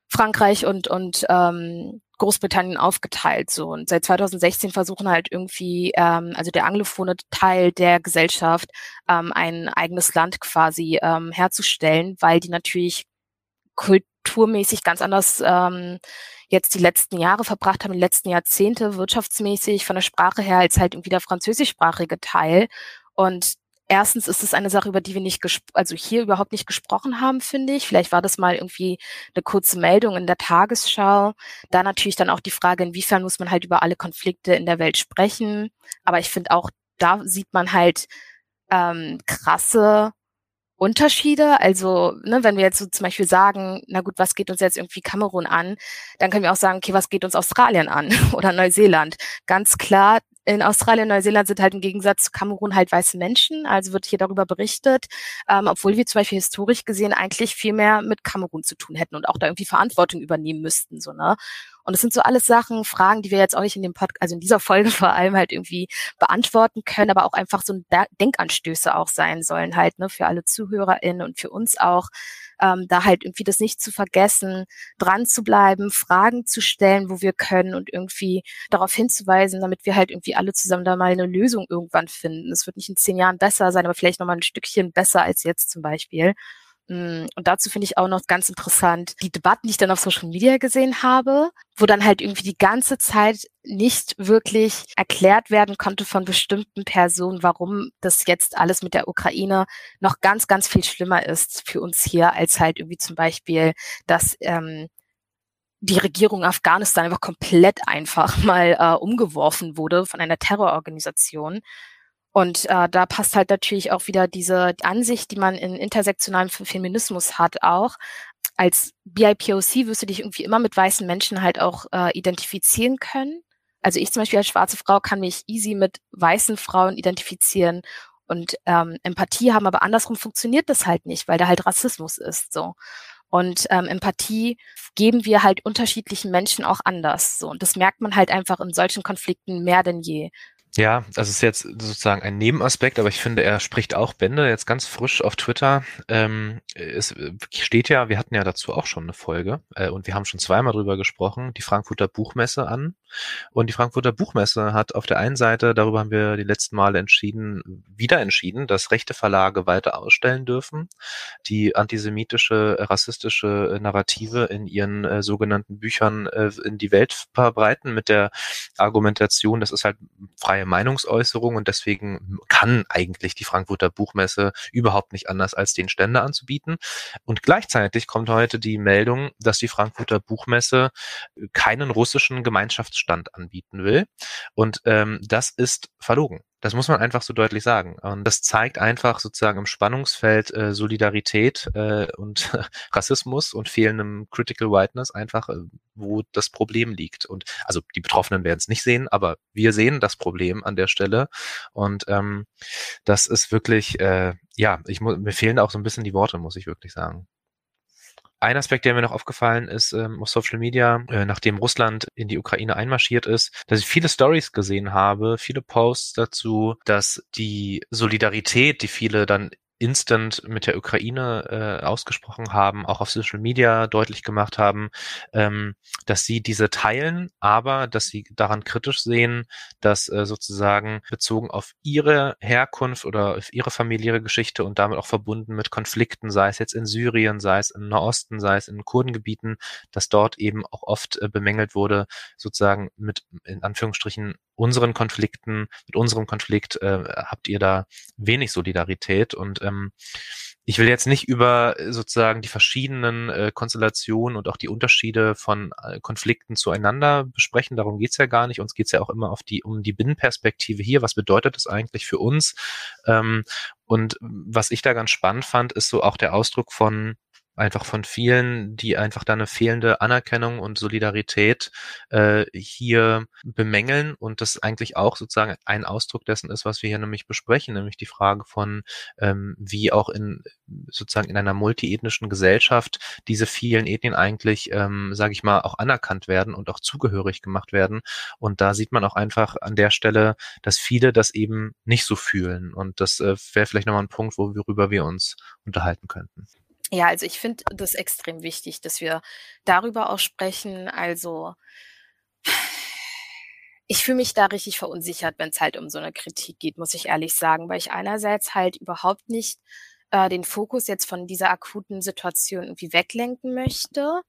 Frankreich und, und ähm, Großbritannien aufgeteilt. So und seit 2016 versuchen halt irgendwie, ähm, also der anglophone Teil der Gesellschaft, ähm, ein eigenes Land quasi ähm, herzustellen, weil die natürlich kulturmäßig ganz anders ähm, jetzt die letzten Jahre verbracht haben, die letzten Jahrzehnte wirtschaftsmäßig von der Sprache her als halt irgendwie der französischsprachige Teil. Und erstens ist es eine Sache, über die wir nicht, also hier überhaupt nicht gesprochen haben, finde ich. Vielleicht war das mal irgendwie eine kurze Meldung in der Tagesschau. Da natürlich dann auch die Frage, inwiefern muss man halt über alle Konflikte in der Welt sprechen. Aber ich finde auch, da sieht man halt ähm, krasse Unterschiede. Also, ne, wenn wir jetzt so zum Beispiel sagen, na gut, was geht uns jetzt irgendwie Kamerun an, dann können wir auch sagen, okay, was geht uns Australien an [laughs] oder Neuseeland? Ganz klar, in Australien und Neuseeland sind halt im Gegensatz zu Kamerun halt weiße Menschen, also wird hier darüber berichtet, ähm, obwohl wir zum Beispiel historisch gesehen eigentlich viel mehr mit Kamerun zu tun hätten und auch da irgendwie Verantwortung übernehmen müssten, so, ne? Und es sind so alles Sachen, Fragen, die wir jetzt auch nicht in dem Podcast, also in dieser Folge [laughs] vor allem halt irgendwie beantworten können, aber auch einfach so Denkanstöße auch sein sollen halt, ne, für alle ZuhörerInnen und für uns auch, ähm, da halt irgendwie das nicht zu vergessen, dran zu bleiben, Fragen zu stellen, wo wir können und irgendwie darauf hinzuweisen, damit wir halt irgendwie alle zusammen da mal eine Lösung irgendwann finden. Es wird nicht in zehn Jahren besser sein, aber vielleicht nochmal ein Stückchen besser als jetzt zum Beispiel. Mm, und dazu finde ich auch noch ganz interessant die Debatten, die ich dann auf Social Media gesehen habe, wo dann halt irgendwie die ganze Zeit nicht wirklich erklärt werden konnte von bestimmten Personen, warum das jetzt alles mit der Ukraine noch ganz, ganz viel schlimmer ist für uns hier, als halt irgendwie zum Beispiel, dass ähm, die Regierung Afghanistan einfach komplett einfach [laughs] mal äh, umgeworfen wurde von einer Terrororganisation. Und äh, da passt halt natürlich auch wieder diese Ansicht, die man in intersektionalem Feminismus hat, auch. Als BIPOC wirst du dich irgendwie immer mit weißen Menschen halt auch äh, identifizieren können. Also ich zum Beispiel als schwarze Frau kann mich easy mit weißen Frauen identifizieren und ähm, Empathie haben, aber andersrum funktioniert das halt nicht, weil da halt Rassismus ist so. Und ähm, Empathie geben wir halt unterschiedlichen Menschen auch anders. So. Und das merkt man halt einfach in solchen Konflikten mehr denn je. Ja, das ist jetzt sozusagen ein Nebenaspekt, aber ich finde, er spricht auch Bände jetzt ganz frisch auf Twitter. Ähm, es steht ja, wir hatten ja dazu auch schon eine Folge äh, und wir haben schon zweimal drüber gesprochen, die Frankfurter Buchmesse an. Und die Frankfurter Buchmesse hat auf der einen Seite, darüber haben wir die letzten Male entschieden, wieder entschieden, dass rechte Verlage weiter ausstellen dürfen, die antisemitische, rassistische Narrative in ihren äh, sogenannten Büchern äh, in die Welt verbreiten mit der Argumentation, das ist halt frei freie Meinungsäußerung und deswegen kann eigentlich die Frankfurter Buchmesse überhaupt nicht anders als den Ständer anzubieten. Und gleichzeitig kommt heute die Meldung, dass die Frankfurter Buchmesse keinen russischen Gemeinschaftsstand anbieten will. Und ähm, das ist verlogen. Das muss man einfach so deutlich sagen. Und das zeigt einfach sozusagen im Spannungsfeld äh, Solidarität äh, und [laughs] Rassismus und fehlendem Critical Whiteness einfach, äh, wo das Problem liegt. Und also die Betroffenen werden es nicht sehen, aber wir sehen das Problem an der Stelle. Und ähm, das ist wirklich, äh, ja, ich mir fehlen auch so ein bisschen die Worte, muss ich wirklich sagen. Ein Aspekt, der mir noch aufgefallen ist ähm, auf Social Media, äh, nachdem Russland in die Ukraine einmarschiert ist, dass ich viele Stories gesehen habe, viele Posts dazu, dass die Solidarität, die viele dann instant mit der Ukraine äh, ausgesprochen haben, auch auf Social Media deutlich gemacht haben, ähm, dass sie diese teilen, aber dass sie daran kritisch sehen, dass äh, sozusagen bezogen auf ihre Herkunft oder auf ihre familiäre Geschichte und damit auch verbunden mit Konflikten, sei es jetzt in Syrien, sei es im Nahosten, sei es in Kurdengebieten, dass dort eben auch oft äh, bemängelt wurde, sozusagen mit in Anführungsstrichen unseren Konflikten, mit unserem Konflikt äh, habt ihr da wenig Solidarität und ähm, ich will jetzt nicht über äh, sozusagen die verschiedenen äh, Konstellationen und auch die Unterschiede von äh, Konflikten zueinander besprechen. Darum geht's ja gar nicht. Uns geht's ja auch immer auf die, um die Binnenperspektive hier. Was bedeutet das eigentlich für uns? Ähm, und was ich da ganz spannend fand, ist so auch der Ausdruck von einfach von vielen, die einfach da eine fehlende Anerkennung und Solidarität äh, hier bemängeln und das eigentlich auch sozusagen ein Ausdruck dessen ist, was wir hier nämlich besprechen, nämlich die Frage von, ähm, wie auch in sozusagen in einer multiethnischen Gesellschaft diese vielen Ethnien eigentlich, ähm, sage ich mal, auch anerkannt werden und auch zugehörig gemacht werden. Und da sieht man auch einfach an der Stelle, dass viele das eben nicht so fühlen. Und das äh, wäre vielleicht nochmal ein Punkt, worüber wir uns unterhalten könnten. Ja, also ich finde das extrem wichtig, dass wir darüber auch sprechen. Also ich fühle mich da richtig verunsichert, wenn es halt um so eine Kritik geht, muss ich ehrlich sagen, weil ich einerseits halt überhaupt nicht äh, den Fokus jetzt von dieser akuten Situation irgendwie weglenken möchte.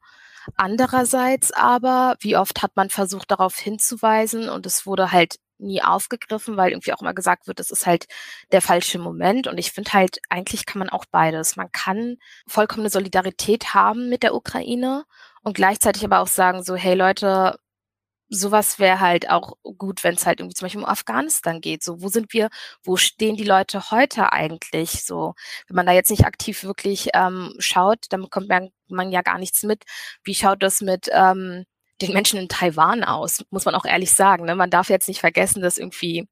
Andererseits aber, wie oft hat man versucht, darauf hinzuweisen und es wurde halt nie aufgegriffen, weil irgendwie auch immer gesagt wird, das ist halt der falsche Moment. Und ich finde halt, eigentlich kann man auch beides. Man kann vollkommene Solidarität haben mit der Ukraine und gleichzeitig aber auch sagen, so, hey Leute, sowas wäre halt auch gut, wenn es halt irgendwie zum Beispiel um Afghanistan geht. So, wo sind wir, wo stehen die Leute heute eigentlich? So, wenn man da jetzt nicht aktiv wirklich ähm, schaut, dann bekommt man, man ja gar nichts mit. Wie schaut das mit ähm, den Menschen in Taiwan aus, muss man auch ehrlich sagen. Ne? Man darf jetzt nicht vergessen, dass irgendwie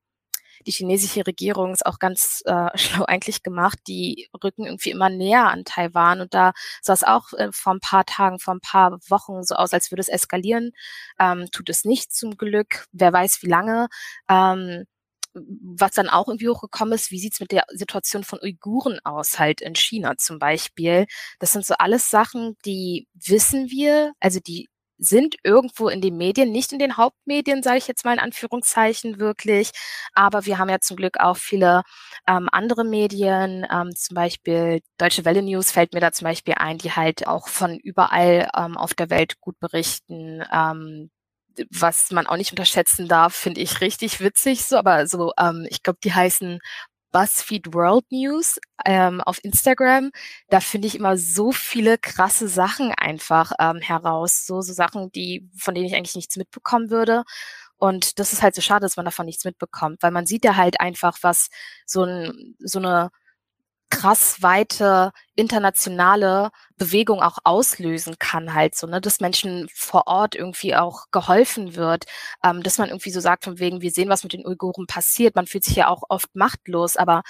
die chinesische Regierung ist auch ganz äh, [laughs] schlau eigentlich gemacht. Die rücken irgendwie immer näher an Taiwan und da sah es auch äh, vor ein paar Tagen, vor ein paar Wochen so aus, als würde es eskalieren. Ähm, tut es nicht zum Glück. Wer weiß wie lange. Ähm, was dann auch irgendwie hochgekommen ist, wie sieht's mit der Situation von Uiguren aus, halt in China zum Beispiel. Das sind so alles Sachen, die wissen wir, also die sind irgendwo in den Medien, nicht in den Hauptmedien, sage ich jetzt mal in Anführungszeichen wirklich, aber wir haben ja zum Glück auch viele ähm, andere Medien, ähm, zum Beispiel Deutsche Welle News fällt mir da zum Beispiel ein, die halt auch von überall ähm, auf der Welt gut berichten. Ähm, was man auch nicht unterschätzen darf, finde ich richtig witzig so, aber so, ähm, ich glaube, die heißen BuzzFeed World News ähm, auf Instagram. Da finde ich immer so viele krasse Sachen einfach ähm, heraus. So, so Sachen, die, von denen ich eigentlich nichts mitbekommen würde. Und das ist halt so schade, dass man davon nichts mitbekommt, weil man sieht ja halt einfach, was so, ein, so eine krass weite internationale Bewegung auch auslösen kann halt so, ne, dass Menschen vor Ort irgendwie auch geholfen wird, ähm, dass man irgendwie so sagt von wegen, wir sehen, was mit den Uiguren passiert. Man fühlt sich ja auch oft machtlos, aber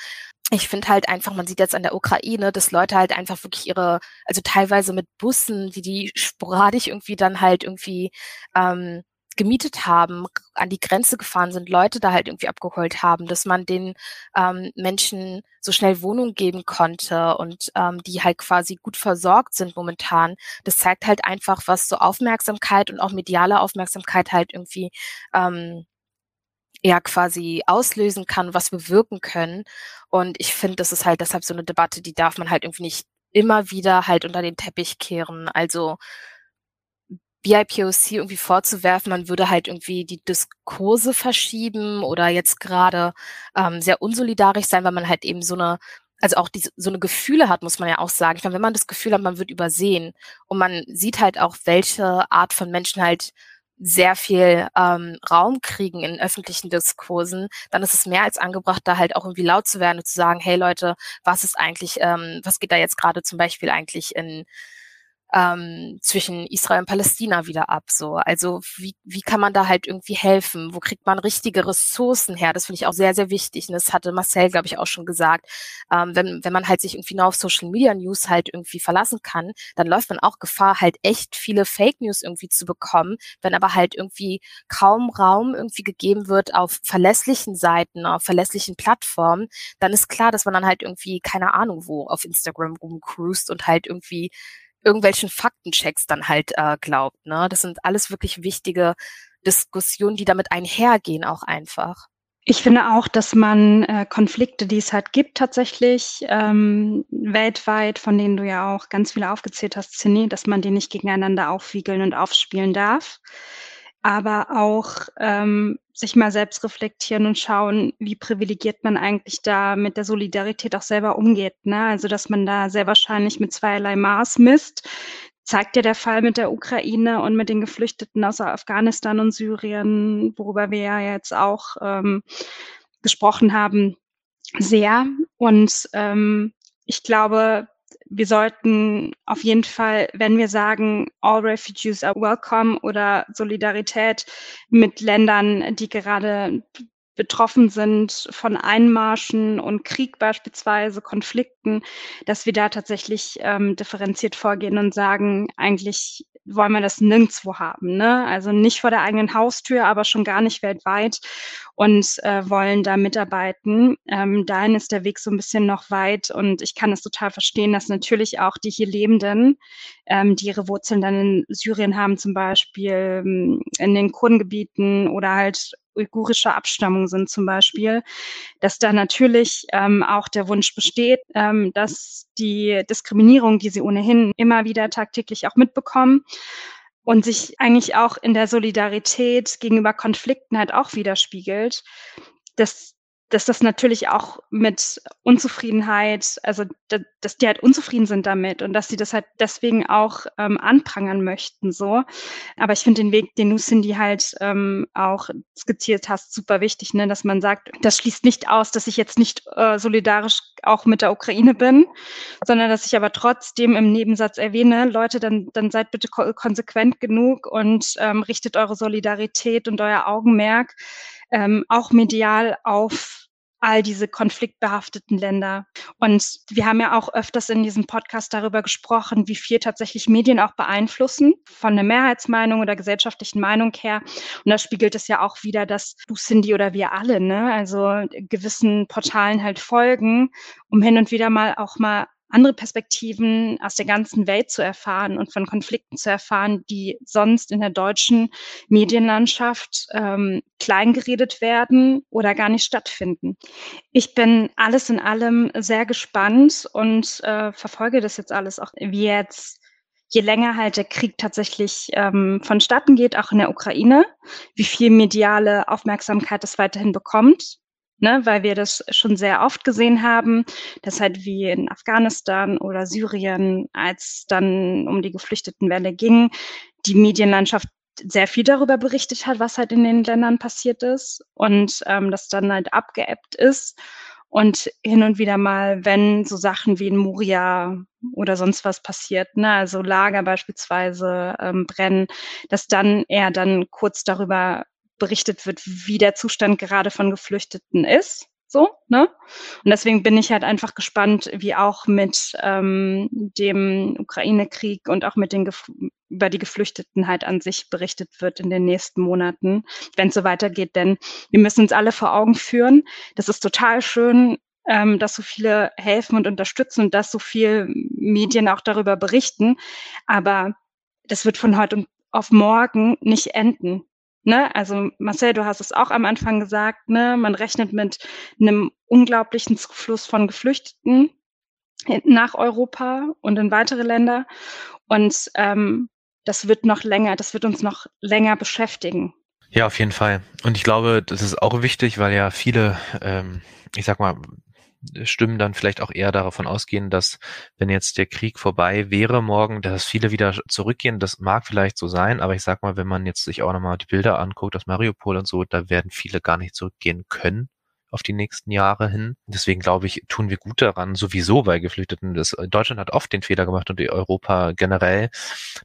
ich finde halt einfach, man sieht jetzt an der Ukraine, dass Leute halt einfach wirklich ihre, also teilweise mit Bussen, die die sporadisch irgendwie dann halt irgendwie ähm, gemietet haben, an die Grenze gefahren sind, Leute da halt irgendwie abgeholt haben, dass man den ähm, Menschen so schnell Wohnung geben konnte und ähm, die halt quasi gut versorgt sind momentan. Das zeigt halt einfach, was so Aufmerksamkeit und auch mediale Aufmerksamkeit halt irgendwie ähm, ja quasi auslösen kann, was wir wirken können. Und ich finde, das ist halt deshalb so eine Debatte, die darf man halt irgendwie nicht immer wieder halt unter den Teppich kehren. Also BIPOC irgendwie vorzuwerfen, man würde halt irgendwie die Diskurse verschieben oder jetzt gerade ähm, sehr unsolidarisch sein, weil man halt eben so eine, also auch diese, so eine Gefühle hat, muss man ja auch sagen. Ich meine, wenn man das Gefühl hat, man wird übersehen und man sieht halt auch, welche Art von Menschen halt sehr viel ähm, Raum kriegen in öffentlichen Diskursen, dann ist es mehr als angebracht, da halt auch irgendwie laut zu werden und zu sagen, hey Leute, was ist eigentlich, ähm, was geht da jetzt gerade zum Beispiel eigentlich in ähm, zwischen Israel und Palästina wieder ab. So, also wie, wie kann man da halt irgendwie helfen? Wo kriegt man richtige Ressourcen her? Das finde ich auch sehr, sehr wichtig. Und das hatte Marcel, glaube ich, auch schon gesagt. Ähm, wenn, wenn man halt sich irgendwie nur auf Social Media News halt irgendwie verlassen kann, dann läuft man auch Gefahr, halt echt viele Fake News irgendwie zu bekommen. Wenn aber halt irgendwie kaum Raum irgendwie gegeben wird auf verlässlichen Seiten, auf verlässlichen Plattformen, dann ist klar, dass man dann halt irgendwie, keine Ahnung wo, auf Instagram rumcruist und halt irgendwie irgendwelchen Faktenchecks dann halt äh, glaubt. Ne? Das sind alles wirklich wichtige Diskussionen, die damit einhergehen, auch einfach. Ich finde auch, dass man äh, Konflikte, die es halt gibt, tatsächlich ähm, weltweit, von denen du ja auch ganz viele aufgezählt hast, Cindy, dass man die nicht gegeneinander aufwiegeln und aufspielen darf aber auch ähm, sich mal selbst reflektieren und schauen, wie privilegiert man eigentlich da mit der Solidarität auch selber umgeht. Ne? Also, dass man da sehr wahrscheinlich mit zweierlei Maß misst. Zeigt ja der Fall mit der Ukraine und mit den Geflüchteten aus Afghanistan und Syrien, worüber wir ja jetzt auch ähm, gesprochen haben, sehr. Und ähm, ich glaube, wir sollten auf jeden Fall, wenn wir sagen, all refugees are welcome oder Solidarität mit Ländern, die gerade betroffen sind von Einmarschen und Krieg beispielsweise, Konflikten, dass wir da tatsächlich ähm, differenziert vorgehen und sagen, eigentlich wollen wir das nirgendwo haben. Ne? Also nicht vor der eigenen Haustür, aber schon gar nicht weltweit und äh, wollen da mitarbeiten. Ähm, dahin ist der Weg so ein bisschen noch weit und ich kann es total verstehen, dass natürlich auch die hier Lebenden, ähm, die ihre Wurzeln dann in Syrien haben, zum Beispiel ähm, in den Kurdengebieten oder halt uigurischer Abstammung sind zum Beispiel, dass da natürlich ähm, auch der Wunsch besteht, ähm, dass die Diskriminierung, die sie ohnehin immer wieder tagtäglich auch mitbekommen, und sich eigentlich auch in der Solidarität gegenüber Konflikten halt auch widerspiegelt, dass dass das natürlich auch mit Unzufriedenheit, also dass die halt unzufrieden sind damit und dass sie das halt deswegen auch ähm, anprangern möchten so. Aber ich finde den Weg, den du Cindy halt ähm, auch skizziert hast, super wichtig, ne? dass man sagt, das schließt nicht aus, dass ich jetzt nicht äh, solidarisch auch mit der Ukraine bin, sondern dass ich aber trotzdem im Nebensatz erwähne, Leute, dann, dann seid bitte ko konsequent genug und ähm, richtet eure Solidarität und euer Augenmerk ähm, auch medial auf all diese konfliktbehafteten Länder. Und wir haben ja auch öfters in diesem Podcast darüber gesprochen, wie viel tatsächlich Medien auch beeinflussen, von der Mehrheitsmeinung oder gesellschaftlichen Meinung her. Und da spiegelt es ja auch wieder, dass du, Cindy oder wir alle, ne, also gewissen Portalen halt folgen, um hin und wieder mal auch mal andere Perspektiven aus der ganzen Welt zu erfahren und von Konflikten zu erfahren, die sonst in der deutschen Medienlandschaft ähm, kleingeredet werden oder gar nicht stattfinden. Ich bin alles in allem sehr gespannt und äh, verfolge das jetzt alles auch, wie jetzt je länger halt der Krieg tatsächlich ähm, vonstatten geht, auch in der Ukraine, wie viel mediale Aufmerksamkeit es weiterhin bekommt ne, weil wir das schon sehr oft gesehen haben, dass halt wie in Afghanistan oder Syrien, als dann um die Geflüchtetenwelle ging, die Medienlandschaft sehr viel darüber berichtet hat, was halt in den Ländern passiert ist und ähm, das dann halt abgeebbt ist. Und hin und wieder mal, wenn so Sachen wie in Moria oder sonst was passiert, ne, also Lager beispielsweise ähm, brennen, dass dann eher dann kurz darüber berichtet wird, wie der Zustand gerade von Geflüchteten ist. So, ne? Und deswegen bin ich halt einfach gespannt, wie auch mit ähm, dem Ukraine-Krieg und auch mit den Gef über die Geflüchteten halt an sich berichtet wird in den nächsten Monaten, wenn es so weitergeht. Denn wir müssen uns alle vor Augen führen. Das ist total schön, ähm, dass so viele helfen und unterstützen und dass so viel Medien auch darüber berichten. Aber das wird von heute auf morgen nicht enden. Ne? Also Marcel, du hast es auch am Anfang gesagt, ne? man rechnet mit einem unglaublichen Zufluss von Geflüchteten nach Europa und in weitere Länder. Und ähm, das wird noch länger, das wird uns noch länger beschäftigen. Ja, auf jeden Fall. Und ich glaube, das ist auch wichtig, weil ja viele, ähm, ich sag mal, Stimmen dann vielleicht auch eher davon ausgehen, dass wenn jetzt der Krieg vorbei wäre morgen, dass viele wieder zurückgehen. Das mag vielleicht so sein, aber ich sag mal, wenn man jetzt sich auch nochmal die Bilder anguckt aus Mariupol und so, da werden viele gar nicht zurückgehen können auf die nächsten Jahre hin. Deswegen glaube ich, tun wir gut daran, sowieso bei Geflüchteten. Das, Deutschland hat oft den Fehler gemacht und Europa generell,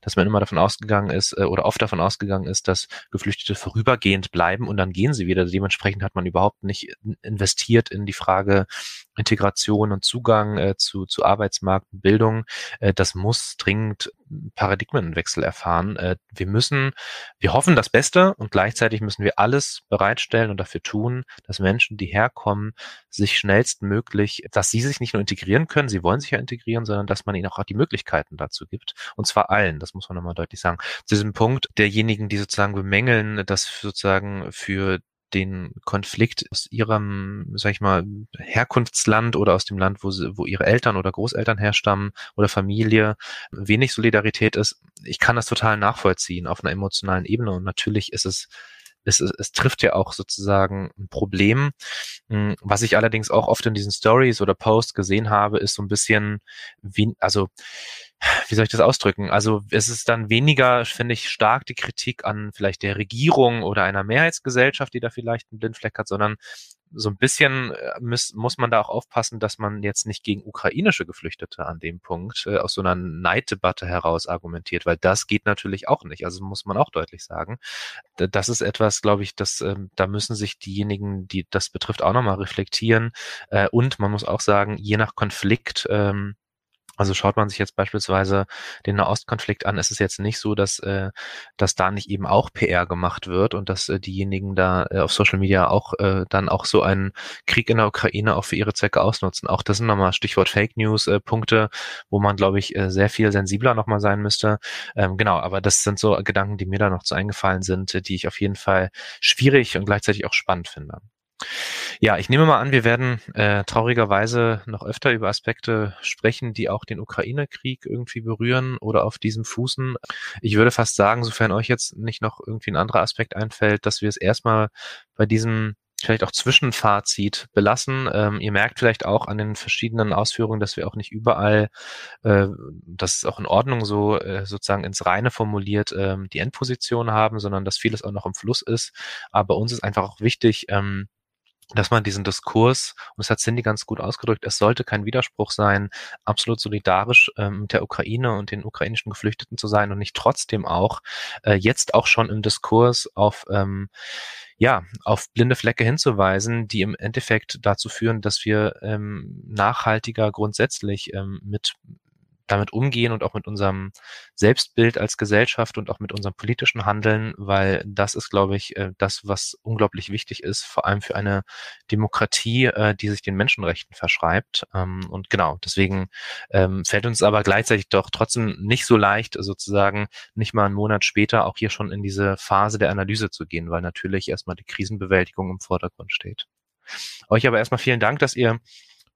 dass man immer davon ausgegangen ist äh, oder oft davon ausgegangen ist, dass Geflüchtete vorübergehend bleiben und dann gehen sie wieder. Dementsprechend hat man überhaupt nicht investiert in die Frage Integration und Zugang äh, zu, zu Arbeitsmarkt und Bildung. Äh, das muss dringend Paradigmenwechsel erfahren. Äh, wir müssen, wir hoffen das Beste und gleichzeitig müssen wir alles bereitstellen und dafür tun, dass Menschen, die herkommen, sich schnellstmöglich, dass sie sich nicht nur integrieren können, sie wollen sich ja integrieren, sondern dass man ihnen auch die Möglichkeiten dazu gibt. Und zwar allen, das muss man nochmal deutlich sagen. Zu diesem Punkt derjenigen, die sozusagen bemängeln, dass sozusagen für den Konflikt aus ihrem, sag ich mal, Herkunftsland oder aus dem Land, wo, sie, wo ihre Eltern oder Großeltern herstammen oder Familie wenig Solidarität ist. Ich kann das total nachvollziehen auf einer emotionalen Ebene und natürlich ist es es, es, es trifft ja auch sozusagen ein Problem. Hm, was ich allerdings auch oft in diesen Stories oder Posts gesehen habe, ist so ein bisschen wie, also wie soll ich das ausdrücken? Also es ist dann weniger, finde ich, stark die Kritik an vielleicht der Regierung oder einer Mehrheitsgesellschaft, die da vielleicht einen Blindfleck hat, sondern so ein bisschen äh, muss, muss man da auch aufpassen, dass man jetzt nicht gegen ukrainische Geflüchtete an dem Punkt äh, aus so einer Neiddebatte heraus argumentiert, weil das geht natürlich auch nicht. Also muss man auch deutlich sagen. Das ist etwas, glaube ich, dass ähm, da müssen sich diejenigen, die das betrifft, auch nochmal reflektieren. Äh, und man muss auch sagen, je nach Konflikt ähm, also schaut man sich jetzt beispielsweise den Nahostkonflikt an, ist es jetzt nicht so, dass, äh, dass da nicht eben auch PR gemacht wird und dass äh, diejenigen da äh, auf Social Media auch äh, dann auch so einen Krieg in der Ukraine auch für ihre Zwecke ausnutzen. Auch das sind nochmal Stichwort Fake News äh, Punkte, wo man, glaube ich, äh, sehr viel sensibler nochmal sein müsste. Ähm, genau, aber das sind so Gedanken, die mir da noch zu eingefallen sind, äh, die ich auf jeden Fall schwierig und gleichzeitig auch spannend finde. Ja, ich nehme mal an, wir werden äh, traurigerweise noch öfter über Aspekte sprechen, die auch den Ukraine-Krieg irgendwie berühren oder auf diesem fußen. Ich würde fast sagen, sofern euch jetzt nicht noch irgendwie ein anderer Aspekt einfällt, dass wir es erstmal bei diesem vielleicht auch Zwischenfazit belassen. Ähm, ihr merkt vielleicht auch an den verschiedenen Ausführungen, dass wir auch nicht überall, äh, das ist auch in Ordnung so äh, sozusagen ins Reine formuliert, ähm, die Endposition haben, sondern dass vieles auch noch im Fluss ist. Aber uns ist einfach auch wichtig, ähm, dass man diesen Diskurs, und das hat Cindy ganz gut ausgedrückt, es sollte kein Widerspruch sein, absolut solidarisch ähm, mit der Ukraine und den ukrainischen Geflüchteten zu sein und nicht trotzdem auch äh, jetzt auch schon im Diskurs auf ähm, ja, auf blinde Flecke hinzuweisen, die im Endeffekt dazu führen, dass wir ähm, nachhaltiger grundsätzlich ähm, mit damit umgehen und auch mit unserem Selbstbild als Gesellschaft und auch mit unserem politischen Handeln, weil das ist, glaube ich, äh, das, was unglaublich wichtig ist, vor allem für eine Demokratie, äh, die sich den Menschenrechten verschreibt. Ähm, und genau, deswegen ähm, fällt uns aber gleichzeitig doch trotzdem nicht so leicht, sozusagen nicht mal einen Monat später auch hier schon in diese Phase der Analyse zu gehen, weil natürlich erstmal die Krisenbewältigung im Vordergrund steht. Euch aber erstmal vielen Dank, dass ihr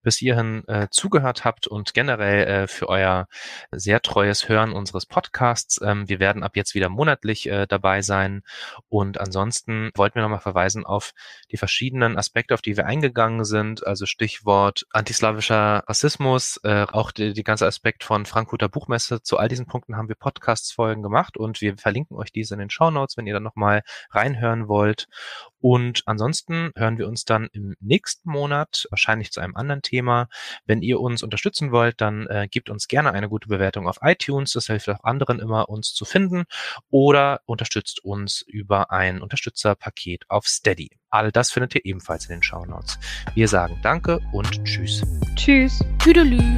bis hierhin äh, zugehört habt und generell äh, für euer sehr treues Hören unseres Podcasts. Ähm, wir werden ab jetzt wieder monatlich äh, dabei sein. Und ansonsten wollten wir nochmal verweisen auf die verschiedenen Aspekte, auf die wir eingegangen sind. Also Stichwort antislawischer Rassismus, äh, auch die, die ganze Aspekt von Frankfurter Buchmesse. Zu all diesen Punkten haben wir Podcasts-Folgen gemacht und wir verlinken euch diese in den Show Notes, wenn ihr dann nochmal reinhören wollt. Und ansonsten hören wir uns dann im nächsten Monat wahrscheinlich zu einem anderen Thema. Wenn ihr uns unterstützen wollt, dann äh, gebt uns gerne eine gute Bewertung auf iTunes. Das hilft auch anderen immer, uns zu finden. Oder unterstützt uns über ein Unterstützerpaket auf Steady. All das findet ihr ebenfalls in den Show Notes. Wir sagen Danke und Tschüss. Tschüss. Tüdelü.